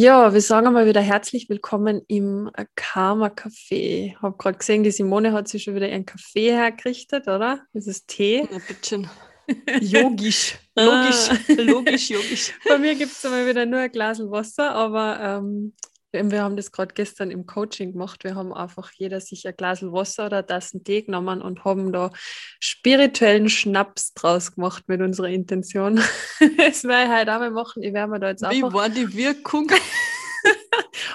Ja, wir sagen mal wieder herzlich willkommen im Karma Café. Ich habe gerade gesehen, die Simone hat sich schon wieder ihren Kaffee hergerichtet, oder? Das ist Tee. Ja, bitte. Yogisch. Logisch, logisch, yogisch. Bei mir gibt es mal wieder nur ein Glas Wasser, aber ähm, wir haben das gerade gestern im Coaching gemacht. Wir haben einfach jeder sich ein Glas Wasser oder Tassen Tee genommen und haben da spirituellen Schnaps draus gemacht mit unserer Intention. das werde ich heute auch mal machen. Ich werde mir da jetzt Wie war die Wirkung?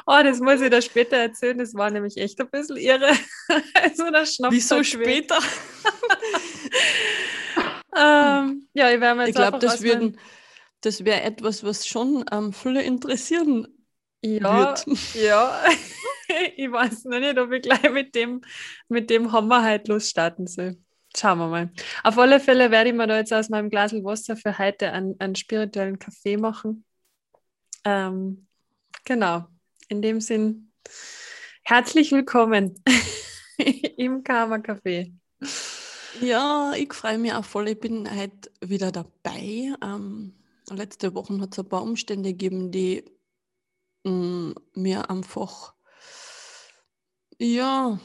oh, das muss ich da später erzählen. Das war nämlich echt ein bisschen irre. so der Schnaps. Wieso später? ähm, ja, ich werde mir jetzt Ich glaube, das, das wäre etwas, was schon ähm, viele interessieren ja, wird. Ja, ich weiß noch nicht, ob ich gleich mit dem, mit dem Hammer halt losstarten soll. Schauen wir mal. Auf alle Fälle werde ich mir da jetzt aus meinem Glas Wasser für heute einen, einen spirituellen Kaffee machen. Ähm, genau. In dem Sinn, herzlich willkommen im Karma Café. Ja, ich freue mich auch voll. Ich bin heute wieder dabei. Ähm, letzte Woche hat es ein paar Umstände gegeben, die mir einfach ja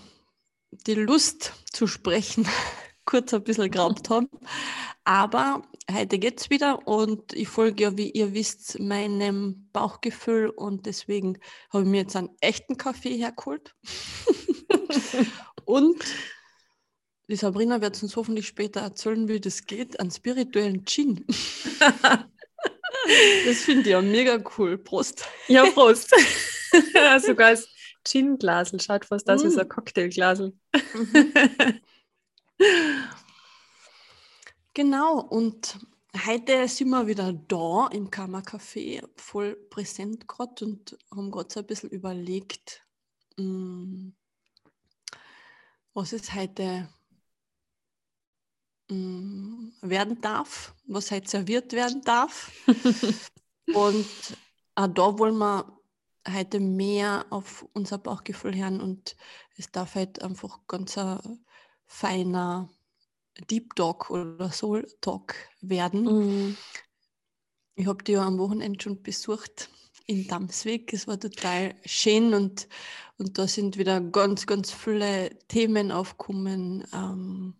die Lust zu sprechen kurz ein bisschen geraubt haben. Aber heute geht es wieder und ich folge ja, wie ihr wisst, meinem Bauchgefühl und deswegen habe ich mir jetzt einen echten Kaffee hergeholt. und die Sabrina wird uns hoffentlich später erzählen, wie das geht, einen spirituellen Gin. Das finde ich ja mega cool. Prost. Ja, Prost. Sogar als Gin-Glasel. Schaut fast aus mm. wie ein Cocktailglasel. genau, und heute sind wir wieder da im Karma Café, voll präsent gerade und haben gerade so ein bisschen überlegt, mm, was ist heute Mm, werden darf, was halt serviert werden darf. und auch da wollen wir heute mehr auf unser Bauchgefühl hören und es darf halt einfach ganz ein feiner Deep Talk oder Soul Talk werden. Mhm. Ich habe die ja am Wochenende schon besucht in Damsweg. Es war total schön und, und da sind wieder ganz, ganz viele Themen aufgekommen. Ähm,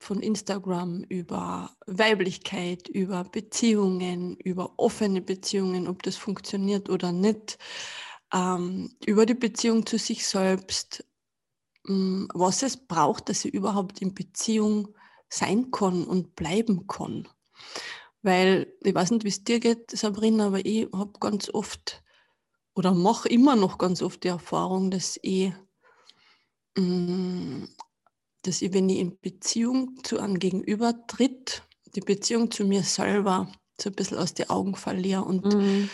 von Instagram über Weiblichkeit, über Beziehungen, über offene Beziehungen, ob das funktioniert oder nicht, ähm, über die Beziehung zu sich selbst, ähm, was es braucht, dass sie überhaupt in Beziehung sein kann und bleiben kann. Weil ich weiß nicht, wie es dir geht, Sabrina, aber ich habe ganz oft oder mache immer noch ganz oft die Erfahrung, dass ich ähm, dass ich, wenn ich in Beziehung zu einem Gegenüber tritt, die Beziehung zu mir selber so ein bisschen aus den Augen verliere. Und mhm.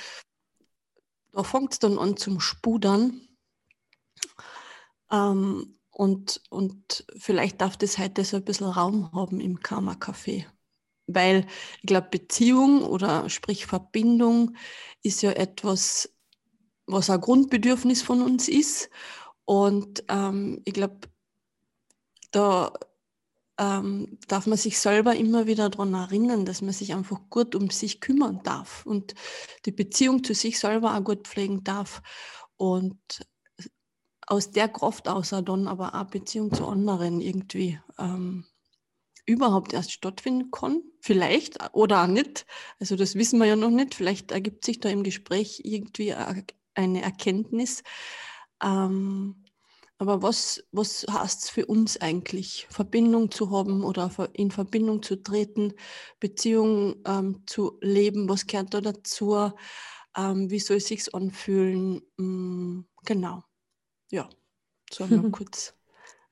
da fängt es dann an zum Spudern. Ähm, und, und vielleicht darf das heute so ein bisschen Raum haben im Karma-Café. Weil ich glaube, Beziehung oder sprich Verbindung ist ja etwas, was ein Grundbedürfnis von uns ist. Und ähm, ich glaube, da ähm, darf man sich selber immer wieder daran erinnern, dass man sich einfach gut um sich kümmern darf und die Beziehung zu sich selber auch gut pflegen darf. Und aus der Kraft aus dann aber auch Beziehung zu anderen irgendwie ähm, überhaupt erst stattfinden kann. Vielleicht oder auch nicht. Also das wissen wir ja noch nicht. Vielleicht ergibt sich da im Gespräch irgendwie eine Erkenntnis. Ähm, aber was, was heißt es für uns eigentlich, Verbindung zu haben oder in Verbindung zu treten, Beziehung ähm, zu leben? Was gehört da dazu? Ähm, wie soll es sich anfühlen? Mhm, genau. Ja, so einmal kurz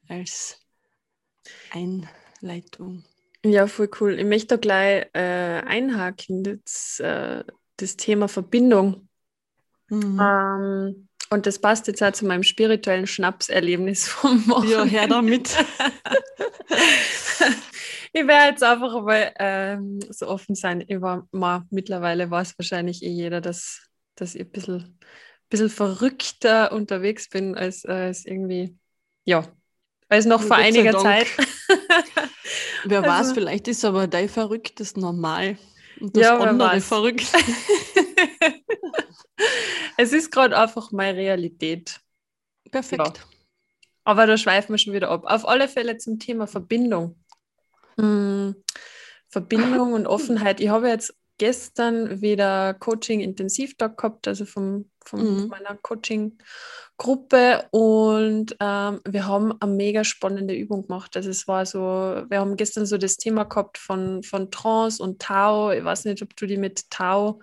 als Einleitung. Ja, voll cool. Ich möchte da gleich äh, einhaken, das, äh, das Thema Verbindung. Mhm. Ähm, und das passt jetzt auch zu meinem spirituellen Schnapserlebnis vom Wochenende. Ja, her damit. ich werde jetzt einfach mal ähm, so offen sein. Ich war, mal, mittlerweile weiß wahrscheinlich eh jeder, dass, dass ich ein bisschen, bisschen verrückter unterwegs bin als, als irgendwie, ja, als noch vor einiger Zeit. Wer also, weiß, vielleicht ist aber dein Verrücktes normal und das ja, andere verrückt. es ist gerade einfach meine Realität. Perfekt. Ja. Aber da schweifen wir schon wieder ab. Auf alle Fälle zum Thema Verbindung. Hm, Verbindung und Offenheit. Ich habe jetzt gestern wieder Coaching-Intensivtag gehabt, also vom, vom mhm. meiner Coaching-Gruppe und ähm, wir haben eine mega spannende Übung gemacht. Also es war so, wir haben gestern so das Thema gehabt von, von Trance und Tau. Ich weiß nicht, ob du die mit Tau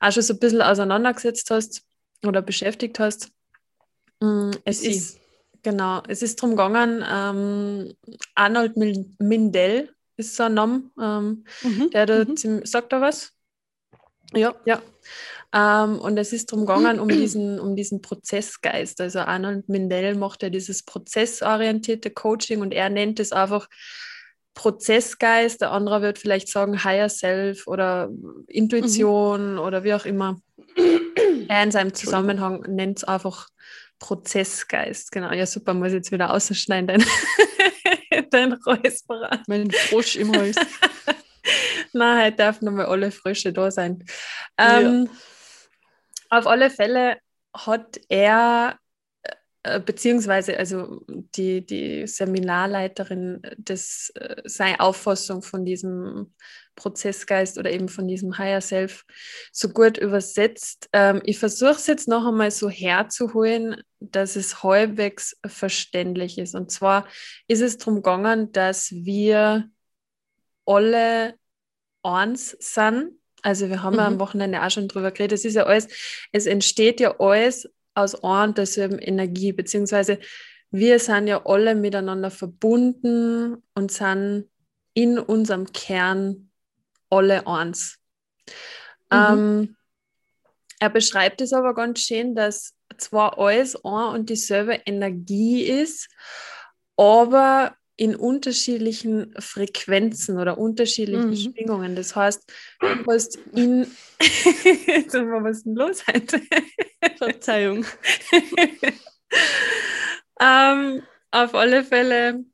auch schon so ein bisschen auseinandergesetzt hast oder beschäftigt hast. Mm, es Sie. ist genau, es ist darum gegangen, ähm, Arnold Mindell ist so ein Name, ähm, mhm. der da, mhm. sagt da was? Ja. Ja. Ähm, und es ist darum gegangen, um diesen, um diesen Prozessgeist. Also Arnold Mindell macht ja dieses prozessorientierte Coaching und er nennt es einfach Prozessgeist. Der andere wird vielleicht sagen Higher Self oder Intuition mhm. oder wie auch immer. Er in seinem Zusammenhang nennt es einfach Prozessgeist. Genau, ja super, muss ich jetzt wieder ausschneiden, dein, dein Räusperer. Mein Frosch im Hals. Nein, heute dürfen nochmal alle Frösche da sein. Ähm, ja. Auf alle Fälle hat er, beziehungsweise also die, die Seminarleiterin, das, äh, seine Auffassung von diesem Prozessgeist oder eben von diesem Higher Self so gut übersetzt. Ähm, ich versuche es jetzt noch einmal so herzuholen, dass es halbwegs verständlich ist. Und zwar ist es darum gegangen, dass wir alle eins sind. Also wir haben mhm. ja am mhm. Wochenende auch schon drüber geredet. Es ist ja alles, es entsteht ja alles aus einer und derselben Energie, beziehungsweise wir sind ja alle miteinander verbunden und sind in unserem Kern alle eins. Mhm. Ähm, er beschreibt es aber ganz schön, dass zwar alles ein und dieselbe Energie ist, aber in unterschiedlichen Frequenzen oder unterschiedlichen mhm. Schwingungen. Das heißt, du hast in. Was ist denn los heute? Verzeihung. ähm, auf alle Fälle.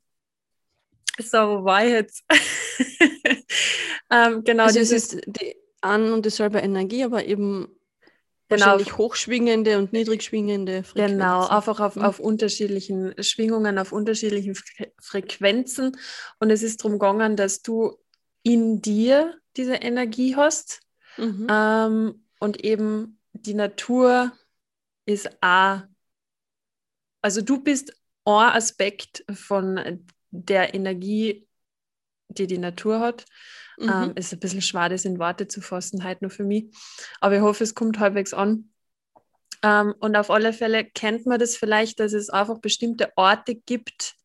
So, wo war ich jetzt? ähm, genau, also es ist die an und dieselbe Energie, aber eben genau. wahrscheinlich hochschwingende und niedrigschwingende Frequenzen. Genau, einfach auf, mhm. auf unterschiedlichen Schwingungen, auf unterschiedlichen Frequenzen. Und es ist darum gegangen, dass du in dir diese Energie hast mhm. ähm, und eben die Natur ist auch, also du bist ein Aspekt von der Energie, die die Natur hat. Mhm. Ähm, ist ein bisschen schwer, das in Worte zu fassen, halt nur für mich. Aber ich hoffe, es kommt halbwegs an. Ähm, und auf alle Fälle kennt man das vielleicht, dass es einfach bestimmte Orte gibt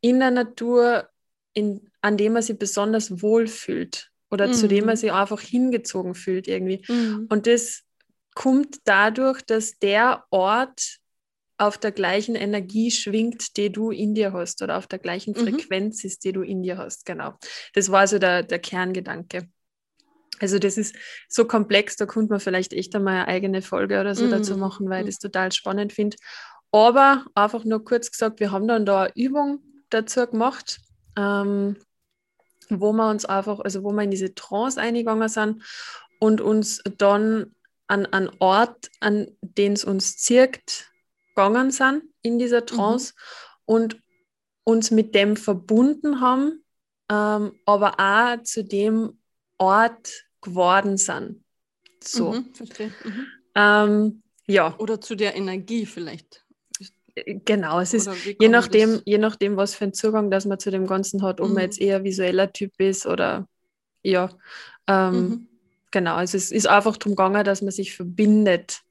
in der Natur, in, an denen man sich besonders wohl fühlt oder mhm. zu dem man mhm. sich einfach hingezogen fühlt irgendwie. Mhm. Und das kommt dadurch, dass der Ort auf der gleichen Energie schwingt, die du in dir hast oder auf der gleichen mhm. Frequenz ist, die du in dir hast. Genau. Das war so der, der Kerngedanke. Also das ist so komplex, da könnte man vielleicht echt einmal eine eigene Folge oder so mhm. dazu machen, weil ich mhm. das total spannend finde. Aber einfach nur kurz gesagt, wir haben dann da eine Übung dazu gemacht, ähm, wo wir uns einfach, also wo wir in diese Trance eingegangen sind und uns dann an einen Ort, an den es uns zirkt, gegangen sind in dieser mhm. Trance mhm. und uns mit dem verbunden haben, ähm, aber auch zu dem Ort geworden sind. So. Mhm, verstehe. Mhm. Ähm, ja. Oder zu der Energie vielleicht. Genau, es ist je nachdem, je nachdem, was für einen Zugang dass man zu dem Ganzen hat, ob man mhm. jetzt eher visueller Typ ist oder ja. Ähm, mhm. Genau, also es ist einfach darum gegangen, dass man sich verbindet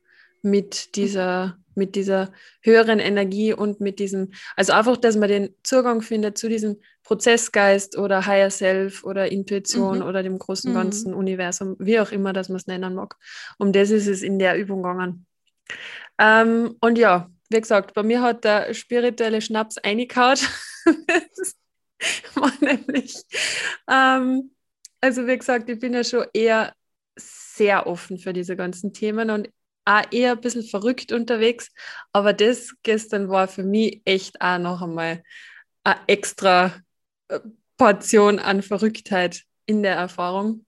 mit dieser mit dieser höheren Energie und mit diesem, also einfach, dass man den Zugang findet zu diesem Prozessgeist oder Higher Self oder Intuition mhm. oder dem großen mhm. ganzen Universum, wie auch immer, dass man es nennen mag. Um das ist es in der Übung gegangen. Ähm, und ja, wie gesagt, bei mir hat der spirituelle Schnaps eingehaut. war nämlich, ähm, also wie gesagt, ich bin ja schon eher sehr offen für diese ganzen Themen und auch eher ein bisschen verrückt unterwegs. Aber das gestern war für mich echt auch noch einmal eine extra äh, Portion an Verrücktheit in der Erfahrung.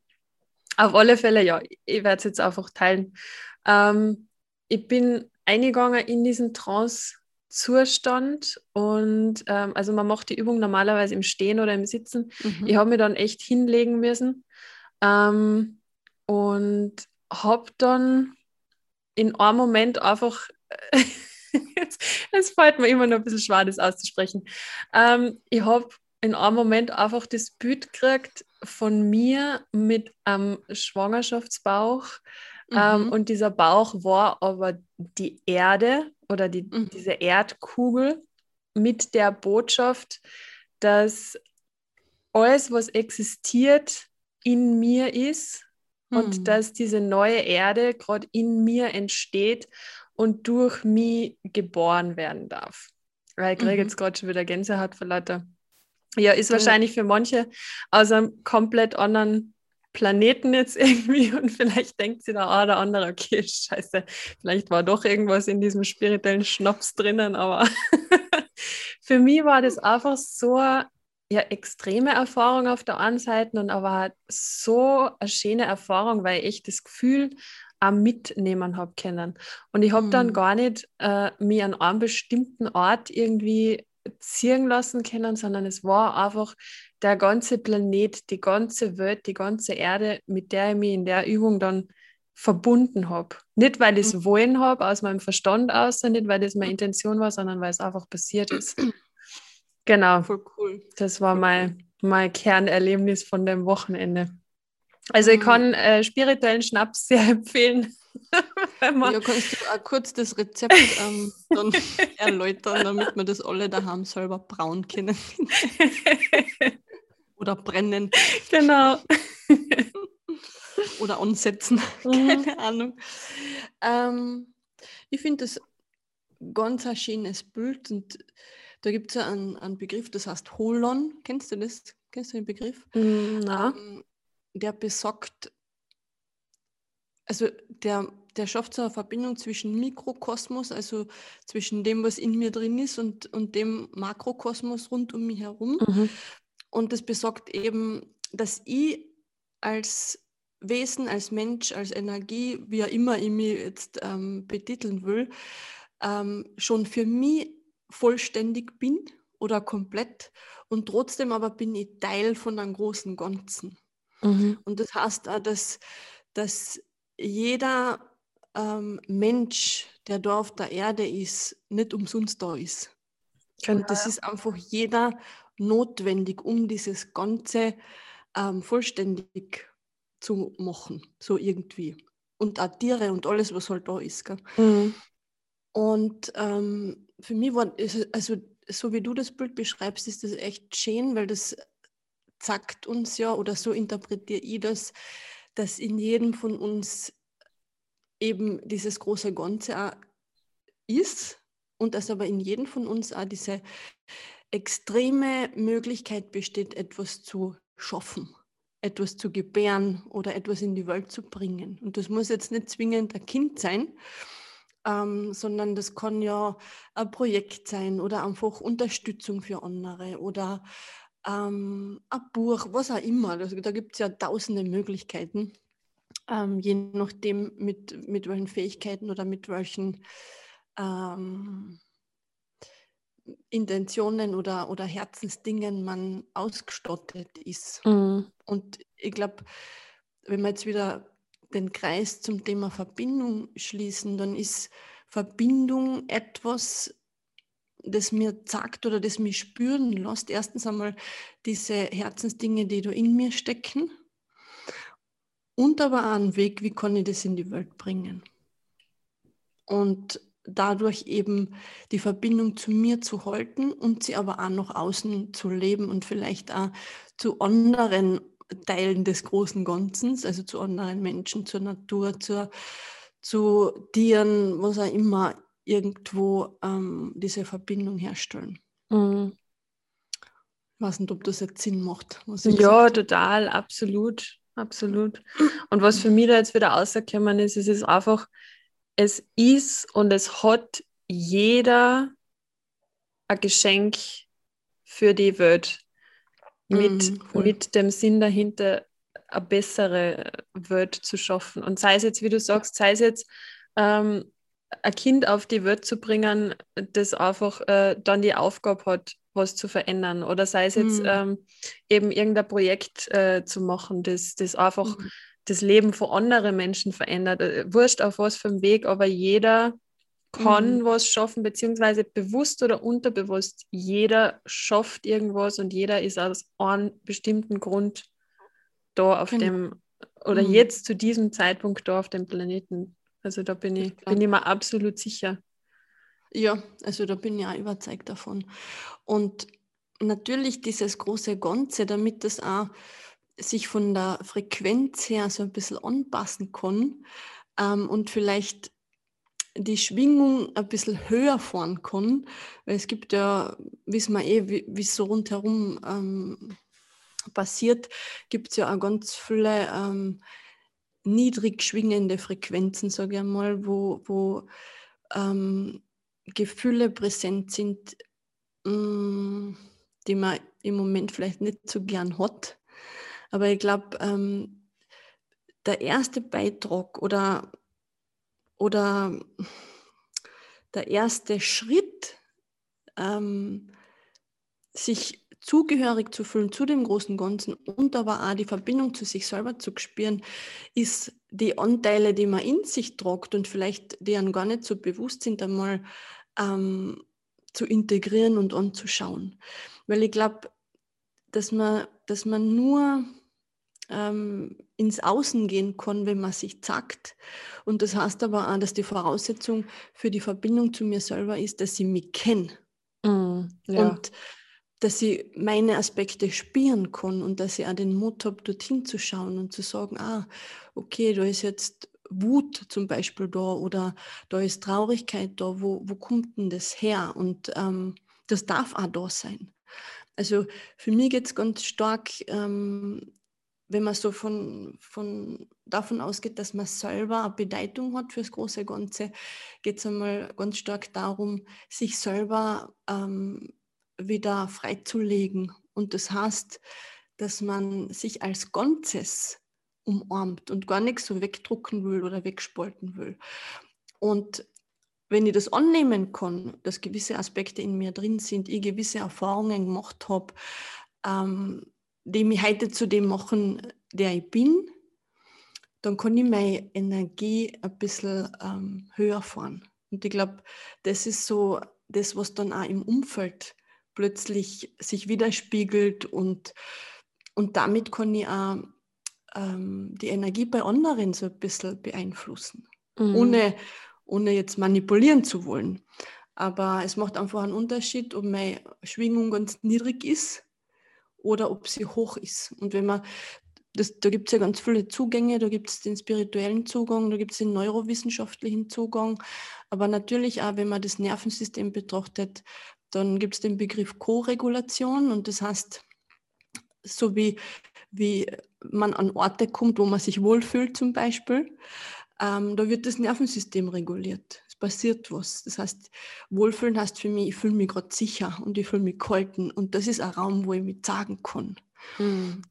Auf alle Fälle, ja, ich werde es jetzt einfach teilen. Ähm, ich bin eingegangen in diesen Trance-Zustand und ähm, also man macht die Übung normalerweise im Stehen oder im Sitzen. Mhm. Ich habe mich dann echt hinlegen müssen ähm, und habe dann in einem Moment einfach, es fällt mir immer noch ein bisschen schwer, das auszusprechen. Ähm, ich habe in einem Moment einfach das Bild gekriegt von mir mit einem Schwangerschaftsbauch. Ähm, mhm. und dieser Bauch war aber die Erde oder die, mhm. diese Erdkugel mit der Botschaft, dass alles, was existiert, in mir ist mhm. und dass diese neue Erde gerade in mir entsteht und durch mich geboren werden darf. Weil ich kriege mhm. jetzt gerade schon wieder Gänsehaut vor lauter. Ja, ist wahrscheinlich für manche aus einem komplett anderen Planeten jetzt irgendwie und vielleicht denkt sie da, ah, der andere, okay, scheiße, vielleicht war doch irgendwas in diesem spirituellen Schnaps drinnen, aber für mich war das einfach so ja, extreme Erfahrung auf der einen Seite und aber so eine schöne Erfahrung, weil ich das Gefühl auch mitnehmen habe können. Und ich habe mhm. dann gar nicht äh, mich an einem bestimmten Ort irgendwie ziehen lassen können, sondern es war einfach der ganze Planet, die ganze Welt, die ganze Erde, mit der ich mich in der Übung dann verbunden habe. Nicht, weil ich es mhm. wollen habe, aus meinem Verstand aus, nicht, weil das meine Intention war, sondern weil es einfach passiert ist. Genau. Voll cool. Das war mein, mein Kernerlebnis von dem Wochenende. Also ich mhm. kann äh, spirituellen Schnaps sehr empfehlen. ja, kannst du auch kurz das Rezept ähm, dann erläutern, damit wir das alle daheim selber brauen können. Oder brennen. Genau. Oder ansetzen. Mhm. Keine Ahnung. Ähm, ich finde das ganz ein schönes Bild und da gibt es ja einen, einen, Begriff, das heißt Holon. Kennst du das? Kennst du den Begriff? Mm, na. Ähm, der besagt, also der, der schafft so eine Verbindung zwischen Mikrokosmos, also zwischen dem, was in mir drin ist, und, und dem Makrokosmos rund um mich herum. Mhm. Und das besagt eben, dass ich als Wesen, als Mensch, als Energie, wie auch immer ich mich jetzt ähm, betiteln will, ähm, schon für mich vollständig bin oder komplett und trotzdem aber bin ich Teil von einem großen Ganzen. Mhm. Und das heißt auch, dass, dass jeder ähm, Mensch, der da auf der Erde ist, nicht umsonst da ist. Genau. Und das ist einfach jeder notwendig, um dieses Ganze ähm, vollständig zu machen, so irgendwie. Und auch Tiere und alles, was halt da ist. Mhm. Und ähm, für mich war, also so wie du das Bild beschreibst, ist das echt schön, weil das sagt uns ja, oder so interpretiere ich das, dass in jedem von uns eben dieses große Ganze auch ist und dass aber in jedem von uns auch diese extreme Möglichkeit besteht, etwas zu schaffen, etwas zu gebären oder etwas in die Welt zu bringen. Und das muss jetzt nicht zwingend ein Kind sein, ähm, sondern das kann ja ein Projekt sein oder einfach Unterstützung für andere oder ähm, ein Buch, was auch immer. Also, da gibt es ja tausende Möglichkeiten, ähm, je nachdem, mit, mit welchen Fähigkeiten oder mit welchen ähm, Intentionen oder, oder Herzensdingen man ausgestattet ist. Mhm. Und ich glaube, wenn wir jetzt wieder den Kreis zum Thema Verbindung schließen, dann ist Verbindung etwas, das mir sagt oder das mich spüren lässt. Erstens einmal diese Herzensdinge, die da in mir stecken. Und aber auch einen Weg, wie kann ich das in die Welt bringen. Und dadurch eben die Verbindung zu mir zu halten und sie aber auch nach außen zu leben und vielleicht auch zu anderen Teilen des großen Ganzen, also zu anderen Menschen, zur Natur, zur, zu Tieren, was auch immer, irgendwo ähm, diese Verbindung herstellen. Mhm. Ich weiß nicht, ob das jetzt Sinn macht. ja, total, absolut, absolut. Und was für mich da jetzt wieder rausgekommen ist, es ist einfach, es ist und es hat jeder ein Geschenk für die Welt mit, mhm, mit dem Sinn dahinter, eine bessere Welt zu schaffen. Und sei es jetzt, wie du sagst, sei es jetzt ähm, ein Kind auf die Welt zu bringen, das einfach äh, dann die Aufgabe hat, was zu verändern. Oder sei es jetzt mhm. ähm, eben irgendein Projekt äh, zu machen, das, das einfach mhm. das Leben von anderen Menschen verändert. Äh, wurscht auf was für einem Weg, aber jeder kann mhm. was schaffen, beziehungsweise bewusst oder unterbewusst. Jeder schafft irgendwas und jeder ist aus einem bestimmten Grund da auf genau. dem, oder mhm. jetzt zu diesem Zeitpunkt da auf dem Planeten. Also da bin ich, bin ich mir absolut sicher. Ja, also da bin ich auch überzeugt davon. Und natürlich dieses große Ganze, damit das auch sich von der Frequenz her so ein bisschen anpassen kann ähm, und vielleicht die Schwingung ein bisschen höher fahren kann, weil es gibt ja, wissen wir eh, wie es so rundherum ähm, passiert, gibt es ja auch ganz viele ähm, niedrig schwingende Frequenzen, sage ich einmal, wo, wo ähm, Gefühle präsent sind, mh, mm, die man im Moment vielleicht nicht so gern hat. Aber ich glaube, ähm, der erste Beitrag oder oder der erste Schritt, ähm, sich zugehörig zu fühlen zu dem großen Ganzen und aber auch die Verbindung zu sich selber zu spüren, ist die Anteile, die man in sich tragt und vielleicht die einem gar nicht so bewusst sind, einmal ähm, zu integrieren und anzuschauen. Weil ich glaube, dass man, dass man nur ähm, ins Außen gehen kann, wenn man sich zackt. Und das heißt aber auch, dass die Voraussetzung für die Verbindung zu mir selber ist, dass ich mich kenne. Mm, ja. Und dass ich meine Aspekte spüren kann und dass ich auch den Mut habe, dorthin zu schauen und zu sagen, ah, okay, da ist jetzt Wut zum Beispiel da oder da ist Traurigkeit da, wo, wo kommt denn das her? Und ähm, das darf auch da sein. Also für mich geht es ganz stark ähm, wenn man so von, von davon ausgeht, dass man selber eine Bedeutung hat fürs große Ganze, geht es einmal ganz stark darum, sich selber ähm, wieder freizulegen. Und das heißt, dass man sich als Ganzes umarmt und gar nichts so wegdrucken will oder wegspalten will. Und wenn ich das annehmen kann, dass gewisse Aspekte in mir drin sind, ich gewisse Erfahrungen gemacht habe, ähm, die mich heute zu dem machen, der ich bin, dann kann ich meine Energie ein bisschen ähm, höher fahren. Und ich glaube, das ist so das, was dann auch im Umfeld plötzlich sich widerspiegelt und, und damit kann ich auch ähm, die Energie bei anderen so ein bisschen beeinflussen, mhm. ohne, ohne jetzt manipulieren zu wollen. Aber es macht einfach einen Unterschied, ob meine Schwingung ganz niedrig ist oder ob sie hoch ist. Und wenn man, das, da gibt es ja ganz viele Zugänge, da gibt es den spirituellen Zugang, da gibt es den neurowissenschaftlichen Zugang, aber natürlich auch, wenn man das Nervensystem betrachtet, dann gibt es den Begriff Co-Regulation und das heißt, so wie, wie man an Orte kommt, wo man sich wohlfühlt zum Beispiel, ähm, da wird das Nervensystem reguliert passiert was. Das heißt, Wohlfühlen heißt für mich, ich fühle mich gerade sicher und ich fühle mich gehalten. Und das ist ein Raum, wo ich mich sagen kann. Mhm.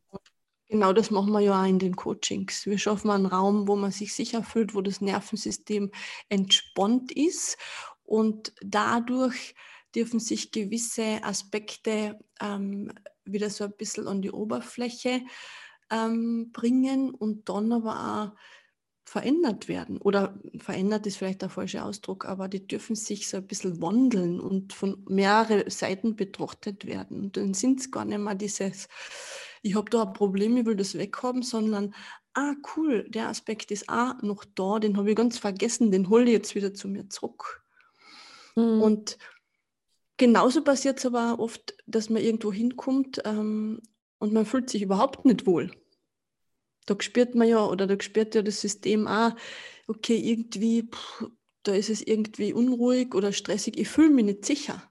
Genau das machen wir ja auch in den Coachings. Wir schaffen einen Raum, wo man sich sicher fühlt, wo das Nervensystem entspannt ist. Und dadurch dürfen sich gewisse Aspekte ähm, wieder so ein bisschen an die Oberfläche ähm, bringen und dann aber auch verändert werden. Oder verändert ist vielleicht der falsche Ausdruck, aber die dürfen sich so ein bisschen wandeln und von mehreren Seiten betrachtet werden. Und dann sind es gar nicht mehr dieses, ich habe da ein Problem, ich will das weghaben, sondern, ah cool, der Aspekt ist auch noch da, den habe ich ganz vergessen, den hole ich jetzt wieder zu mir zurück. Mhm. Und genauso passiert es aber oft, dass man irgendwo hinkommt ähm, und man fühlt sich überhaupt nicht wohl da spürt man ja, oder da spürt ja das System auch, okay, irgendwie, pff, da ist es irgendwie unruhig oder stressig, ich fühle mich nicht sicher.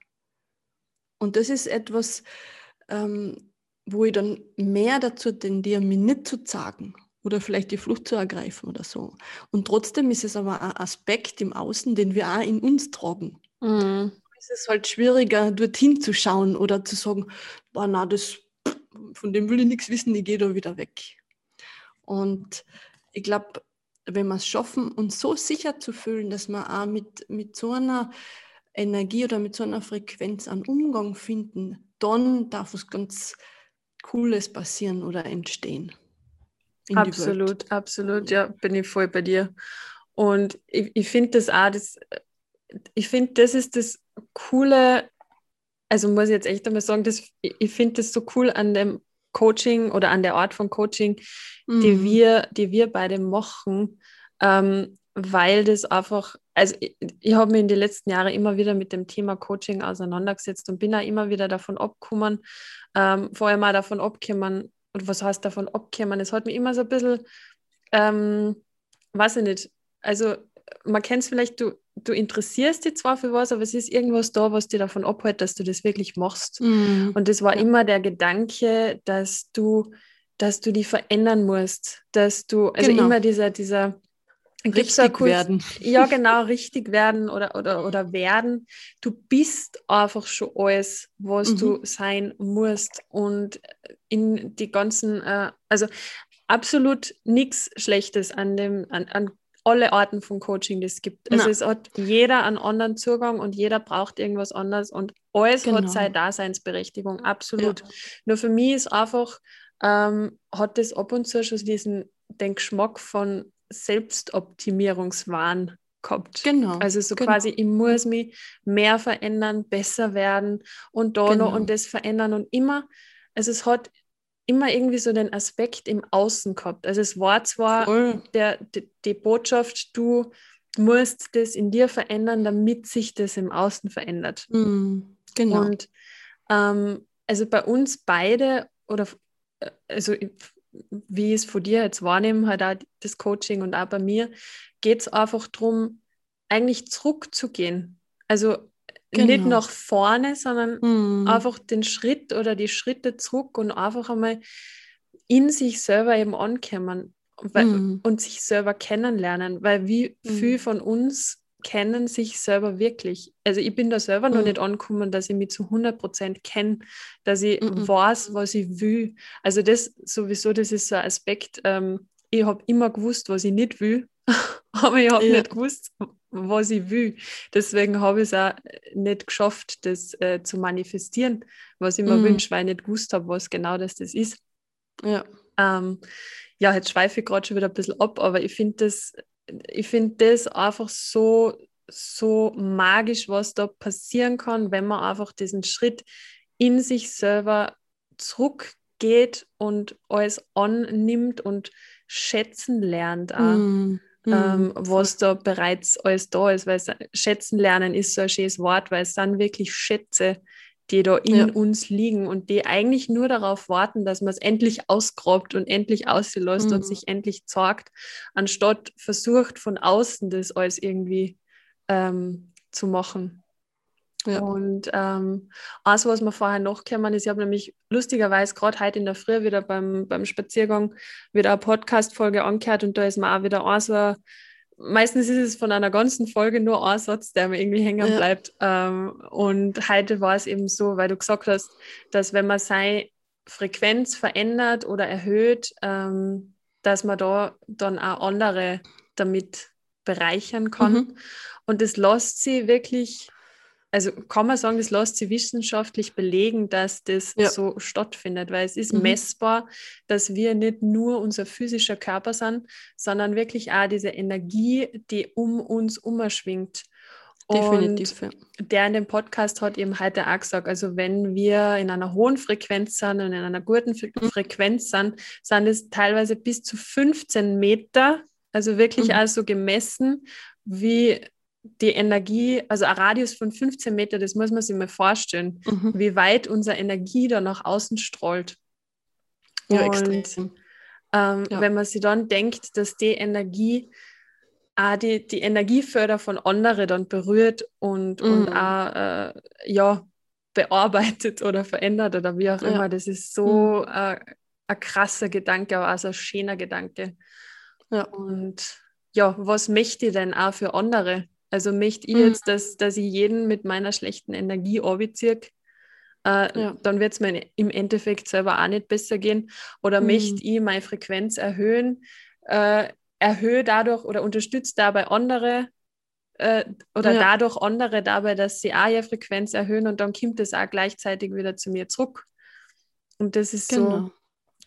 Und das ist etwas, ähm, wo ich dann mehr dazu tendiere, mich nicht zu zagen oder vielleicht die Flucht zu ergreifen oder so. Und trotzdem ist es aber ein Aspekt im Außen, den wir auch in uns tragen. Mhm. Es ist halt schwieriger, dorthin zu schauen oder zu sagen, boah, na, das, von dem will ich nichts wissen, ich gehe da wieder weg. Und ich glaube, wenn wir es schaffen, uns so sicher zu fühlen, dass wir auch mit, mit so einer Energie oder mit so einer Frequenz einen Umgang finden, dann darf was ganz Cooles passieren oder entstehen. Absolut, absolut, ja, bin ich voll bei dir. Und ich, ich finde das auch, das, ich finde, das ist das Coole, also muss ich jetzt echt einmal sagen, das, ich finde das so cool an dem Coaching oder an der Art von Coaching, mhm. die, wir, die wir beide machen, ähm, weil das einfach, also ich, ich habe mich in den letzten Jahren immer wieder mit dem Thema Coaching auseinandergesetzt und bin auch immer wieder davon abgekommen, ähm, vorher mal davon abgekommen, und was heißt davon abgekommen? Es hat mich immer so ein bisschen, ähm, weiß ich nicht, also man kennt es vielleicht, du, du interessierst dich zwar für was, aber es ist irgendwas da, was dir davon abhält, dass du das wirklich machst. Mhm. Und das war ja. immer der Gedanke, dass du, dass du die verändern musst, dass du, also genau. immer dieser, dieser richtig kurz, werden. Ja, genau, richtig werden oder, oder, oder werden. Du bist einfach schon alles, was mhm. du sein musst. Und in die ganzen, äh, also absolut nichts Schlechtes an dem, an, an alle Arten von Coaching, es gibt. Also Na. es hat jeder einen anderen Zugang und jeder braucht irgendwas anderes und alles genau. hat seine Daseinsberechtigung, absolut. Ja. Nur für mich ist einfach, ähm, hat das ab und zu schon diesen den Geschmack von Selbstoptimierungswahn gehabt. Genau. Also so genau. quasi, ich muss mich mehr verändern, besser werden und da genau. noch und das verändern und immer, also es hat immer irgendwie so den Aspekt im Außen gehabt. Also es war zwar der, die, die Botschaft, du musst das in dir verändern, damit sich das im Außen verändert. Mm, genau. Und ähm, also bei uns beide oder äh, also wie ich es von dir jetzt wahrnehme, halt auch das Coaching und auch bei mir, geht es einfach darum, eigentlich zurückzugehen. Also genau. nicht nach vorne, sondern mhm. einfach den Schritt oder die Schritte zurück und einfach einmal in sich selber eben ankommen mhm. und sich selber kennenlernen, weil wie mhm. viel von uns kennen sich selber wirklich. Also ich bin da selber mhm. noch nicht angekommen, dass ich mich zu 100% kenne, dass ich mhm. weiß, was ich will. Also das sowieso, das ist so ein Aspekt, ähm, ich habe immer gewusst, was ich nicht will, aber ich habe ja. nicht gewusst, was ich will. Deswegen habe ich es auch nicht geschafft, das äh, zu manifestieren, was ich mir mhm. wünsche, weil ich nicht gewusst habe, was genau das, das ist. Ja. Ähm, ja, jetzt schweife ich gerade schon wieder ein bisschen ab, aber ich finde das ich finde das einfach so, so magisch, was da passieren kann, wenn man einfach diesen Schritt in sich selber zurückgeht und alles annimmt und schätzen lernt, auch, mm, mm, ähm, was da bereits alles da ist. Weil schätzen lernen ist so ein schönes Wort, weil es dann wirklich Schätze, die da in ja. uns liegen und die eigentlich nur darauf warten, dass man es endlich ausgrabt und endlich auslässt mhm. und sich endlich zeigt, anstatt versucht von außen das alles irgendwie ähm, zu machen. Ja. Und ähm, eins, was mir vorher noch gekommen ist, ich habe nämlich lustigerweise gerade heute in der Früh wieder beim, beim Spaziergang wieder eine Podcast-Folge angehört und da ist mir auch wieder ein so meistens ist es von einer ganzen Folge nur ein Satz, der mir irgendwie hängen ja. bleibt. Ähm, und heute war es eben so, weil du gesagt hast, dass wenn man seine Frequenz verändert oder erhöht, ähm, dass man da dann auch andere damit bereichern kann. Mhm. Und das lässt sie wirklich also kann man sagen, das lässt sich wissenschaftlich belegen, dass das ja. so stattfindet, weil es ist mhm. messbar, dass wir nicht nur unser physischer Körper sind, sondern wirklich auch diese Energie, die um uns umschwingt. Definitiv. Und der in dem Podcast hat eben heute auch gesagt, also wenn wir in einer hohen Frequenz sind und in einer guten mhm. Frequenz sind, sind es teilweise bis zu 15 Meter, also wirklich mhm. also gemessen, wie die Energie, also ein Radius von 15 Meter, das muss man sich mal vorstellen, mhm. wie weit unsere Energie da nach außen strahlt. Ja, und extrem. Ähm, ja. wenn man sich dann denkt, dass die Energie auch die, die Energieförder von anderen dann berührt und, mhm. und auch äh, ja, bearbeitet oder verändert oder wie auch ja. immer, das ist so mhm. äh, ein krasser Gedanke, aber auch so ein schöner Gedanke. Ja. Und ja, was möchte ich denn auch für andere? Also möchte ich mhm. jetzt, dass, dass ich jeden mit meiner schlechten Energie anbeziehe, äh, ja. dann wird es mir im Endeffekt selber auch nicht besser gehen. Oder mhm. möchte ich meine Frequenz erhöhen, äh, erhöhe dadurch oder unterstütze dabei andere äh, oder ja. dadurch andere dabei, dass sie auch ihre Frequenz erhöhen und dann kommt es auch gleichzeitig wieder zu mir zurück. Und das ist genau.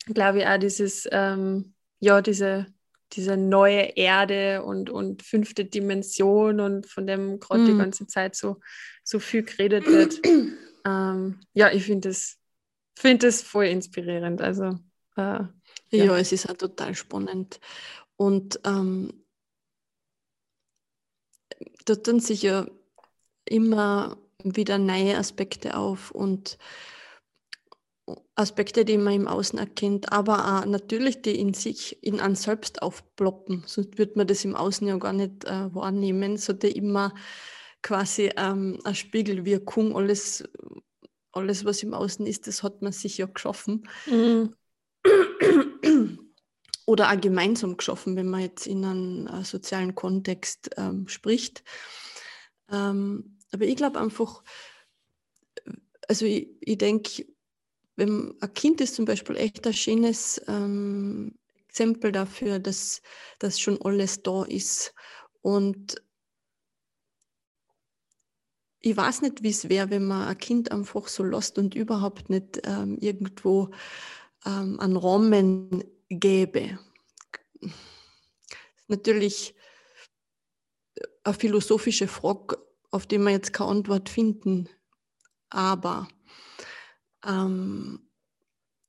so, glaube ich, auch dieses, ähm, ja, diese, diese neue Erde und, und fünfte Dimension und von dem gerade mhm. die ganze Zeit so, so viel geredet wird. ähm, ja, ich finde das, find das voll inspirierend. Also, äh, ja. ja. es ist auch total spannend. Und ähm, da tun sich ja immer wieder neue Aspekte auf und Aspekte, die man im Außen erkennt, aber auch natürlich, die in sich, in einem selbst aufploppen. Sonst würde man das im Außen ja gar nicht äh, wahrnehmen, sollte immer quasi ähm, eine Spiegelwirkung, alles, alles, was im Außen ist, das hat man sich ja geschaffen. Mhm. Oder auch gemeinsam geschaffen, wenn man jetzt in einem äh, sozialen Kontext ähm, spricht. Ähm, aber ich glaube einfach, also ich, ich denke, wenn ein Kind ist zum Beispiel echt ein schönes ähm, Exempel dafür, dass, dass schon alles da ist. Und ich weiß nicht, wie es wäre, wenn man ein Kind einfach so lässt und überhaupt nicht ähm, irgendwo ähm, einen Rahmen gäbe. Natürlich eine philosophische Frage, auf die wir jetzt keine Antwort finden. Aber ähm,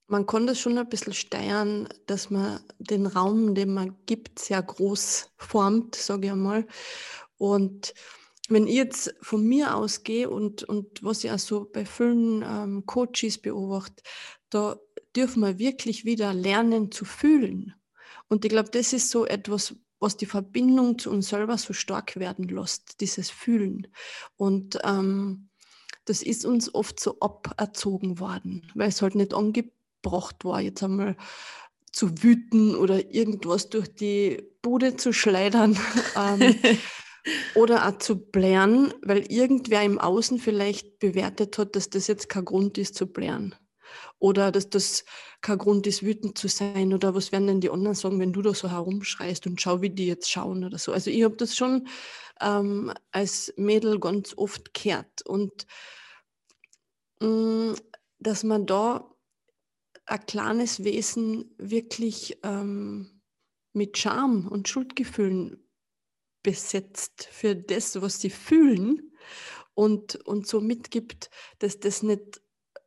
man das schon ein bisschen steuern, dass man den Raum, den man gibt, sehr groß formt, sage ich einmal. Und wenn ich jetzt von mir ausgehe und, und was ich auch so bei vielen ähm, Coaches beobachte, da dürfen wir wirklich wieder lernen zu fühlen. Und ich glaube, das ist so etwas, was die Verbindung zu uns selber so stark werden lässt, dieses Fühlen. Und ähm, das ist uns oft so aberzogen worden, weil es halt nicht angebracht war, jetzt einmal zu wüten oder irgendwas durch die Bude zu schleudern ähm, oder auch zu blären, weil irgendwer im Außen vielleicht bewertet hat, dass das jetzt kein Grund ist zu blären. Oder dass das kein Grund ist, wütend zu sein. Oder was werden denn die anderen sagen, wenn du da so herumschreist und schau, wie die jetzt schauen oder so. Also ich habe das schon ähm, als Mädel ganz oft gehört. Und Mm, dass man da ein kleines Wesen wirklich ähm, mit Scham und Schuldgefühlen besetzt für das, was sie fühlen und, und so mitgibt, dass das nicht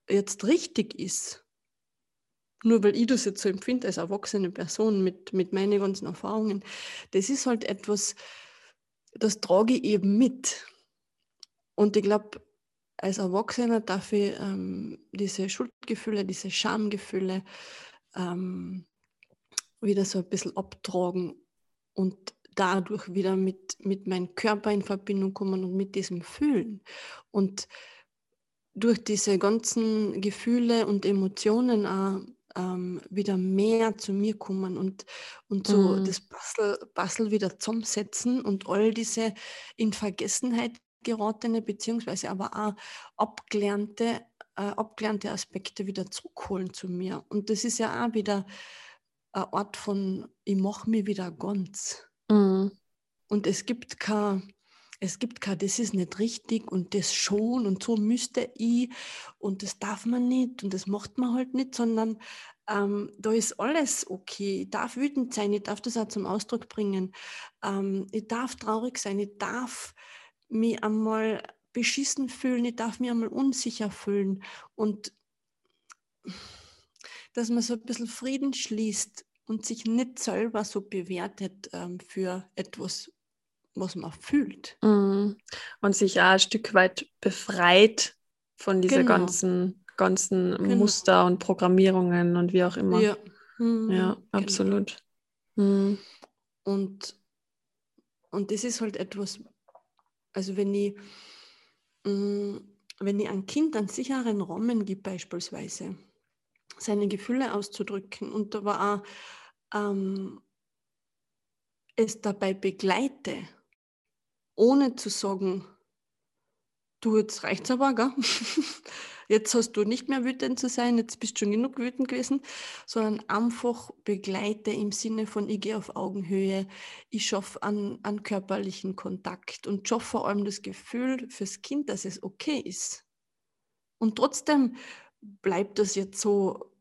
jetzt richtig ist. Nur weil ich das jetzt so empfinde als erwachsene Person mit, mit meinen ganzen Erfahrungen. Das ist halt etwas, das trage ich eben mit. Und ich glaube, als Erwachsener darf ich ähm, diese Schuldgefühle, diese Schamgefühle ähm, wieder so ein bisschen abtragen und dadurch wieder mit, mit meinem Körper in Verbindung kommen und mit diesem Fühlen. Und durch diese ganzen Gefühle und Emotionen auch ähm, wieder mehr zu mir kommen und, und so mhm. das Puzzle, Puzzle wieder zusammensetzen und all diese in Vergessenheit geratene beziehungsweise aber auch abgelernte, äh, abgelernte Aspekte wieder zurückholen zu mir. Und das ist ja auch wieder ein Ort von, ich mache mich wieder ganz. Mhm. Und es gibt kein, es gibt kein, das ist nicht richtig und das schon und so müsste ich und das darf man nicht und das macht man halt nicht, sondern ähm, da ist alles okay. Ich darf wütend sein, ich darf das auch zum Ausdruck bringen. Ähm, ich darf traurig sein, ich darf mich einmal beschissen fühlen, ich darf mich einmal unsicher fühlen und dass man so ein bisschen Frieden schließt und sich nicht selber so bewertet ähm, für etwas, was man fühlt. Mhm. Und sich auch ein Stück weit befreit von dieser genau. ganzen, ganzen genau. Muster und Programmierungen und wie auch immer. Ja, mhm. ja genau. absolut. Genau. Mhm. Und, und das ist halt etwas, also wenn ich, mm, wenn ich ein Kind einen sicheren Rahmen gibt, beispielsweise, seine Gefühle auszudrücken und aber auch ähm, es dabei begleite, ohne zu sagen, du, jetzt reicht's aber, gell? jetzt hast du nicht mehr wütend zu sein, jetzt bist du schon genug wütend gewesen, sondern einfach begleite im Sinne von, ich gehe auf Augenhöhe, ich schaffe an, an körperlichen Kontakt und schaffe vor allem das Gefühl fürs Kind, dass es okay ist. Und trotzdem bleibt das jetzt so,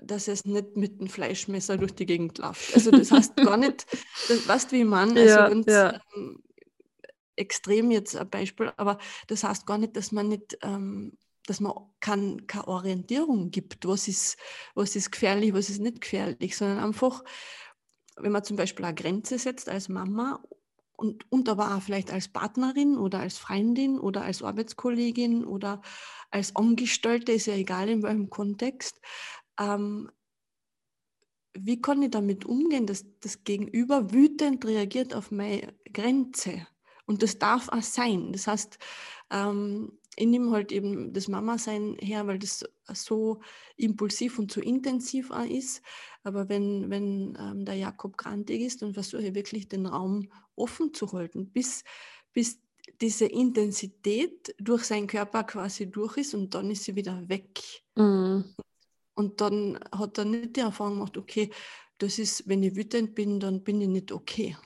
dass es nicht mit dem Fleischmesser durch die Gegend läuft. Also das heißt gar nicht, das weißt wie man, also ja, ja. Ähm, extrem jetzt ein Beispiel, aber das heißt gar nicht, dass man nicht ähm, dass man kann, keine Orientierung gibt, was ist, was ist gefährlich, was ist nicht gefährlich, sondern einfach, wenn man zum Beispiel eine Grenze setzt als Mama und, und aber auch vielleicht als Partnerin oder als Freundin oder als Arbeitskollegin oder als Angestellte, ist ja egal in welchem Kontext, ähm, wie kann ich damit umgehen, dass das Gegenüber wütend reagiert auf meine Grenze? Und das darf auch sein. Das heißt, ähm, ich nehme halt eben das Mama-Sein her, weil das so impulsiv und so intensiv auch ist. Aber wenn, wenn ähm, der Jakob grantig ist, dann versuche ich wirklich den Raum offen zu halten, bis, bis diese Intensität durch seinen Körper quasi durch ist und dann ist sie wieder weg. Mhm. Und dann hat er nicht die Erfahrung gemacht, okay, das ist, wenn ich wütend bin, dann bin ich nicht okay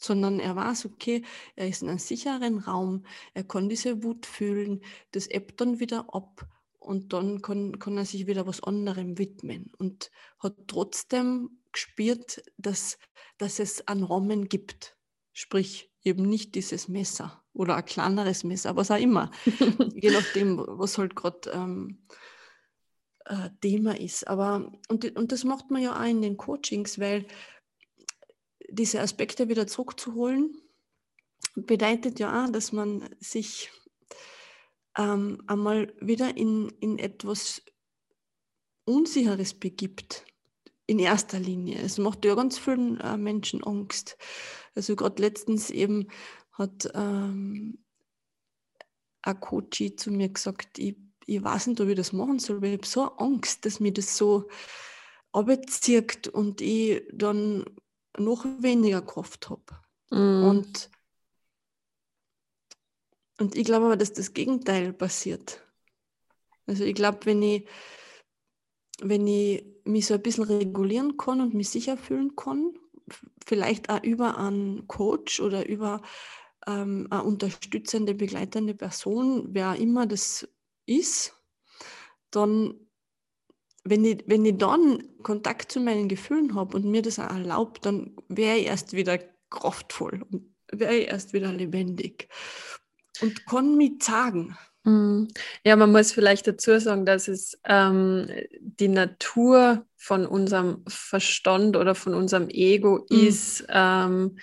sondern er weiß, okay, er ist in einem sicheren Raum, er kann diese Wut fühlen, das ebbt dann wieder ab und dann kann, kann er sich wieder was anderem widmen und hat trotzdem gespürt, dass, dass es einen Rahmen gibt. Sprich, eben nicht dieses Messer oder ein kleineres Messer, was auch immer, je nachdem, was halt gerade ähm, äh, Thema ist. Aber und, und das macht man ja auch in den Coachings, weil diese Aspekte wieder zurückzuholen, bedeutet ja auch, dass man sich ähm, einmal wieder in, in etwas Unsicheres begibt, in erster Linie. Es macht ja ganz vielen äh, Menschen Angst. Also gerade letztens eben hat ähm, ein Coach zu mir gesagt, ich, ich weiß nicht, ob ich das machen soll, weil ich habe so Angst, dass mir das so abzieht und ich dann noch weniger Kraft habe. Mm. Und, und ich glaube aber, dass das Gegenteil passiert. Also ich glaube, wenn ich, wenn ich mich so ein bisschen regulieren kann und mich sicher fühlen kann, vielleicht auch über einen Coach oder über ähm, eine unterstützende, begleitende Person, wer immer das ist, dann wenn ich, wenn ich dann Kontakt zu meinen Gefühlen habe und mir das auch erlaubt, dann wäre ich erst wieder kraftvoll und wäre ich erst wieder lebendig und kann mich sagen. Mhm. Ja, man muss vielleicht dazu sagen, dass es ähm, die Natur von unserem Verstand oder von unserem Ego mhm. ist, ähm,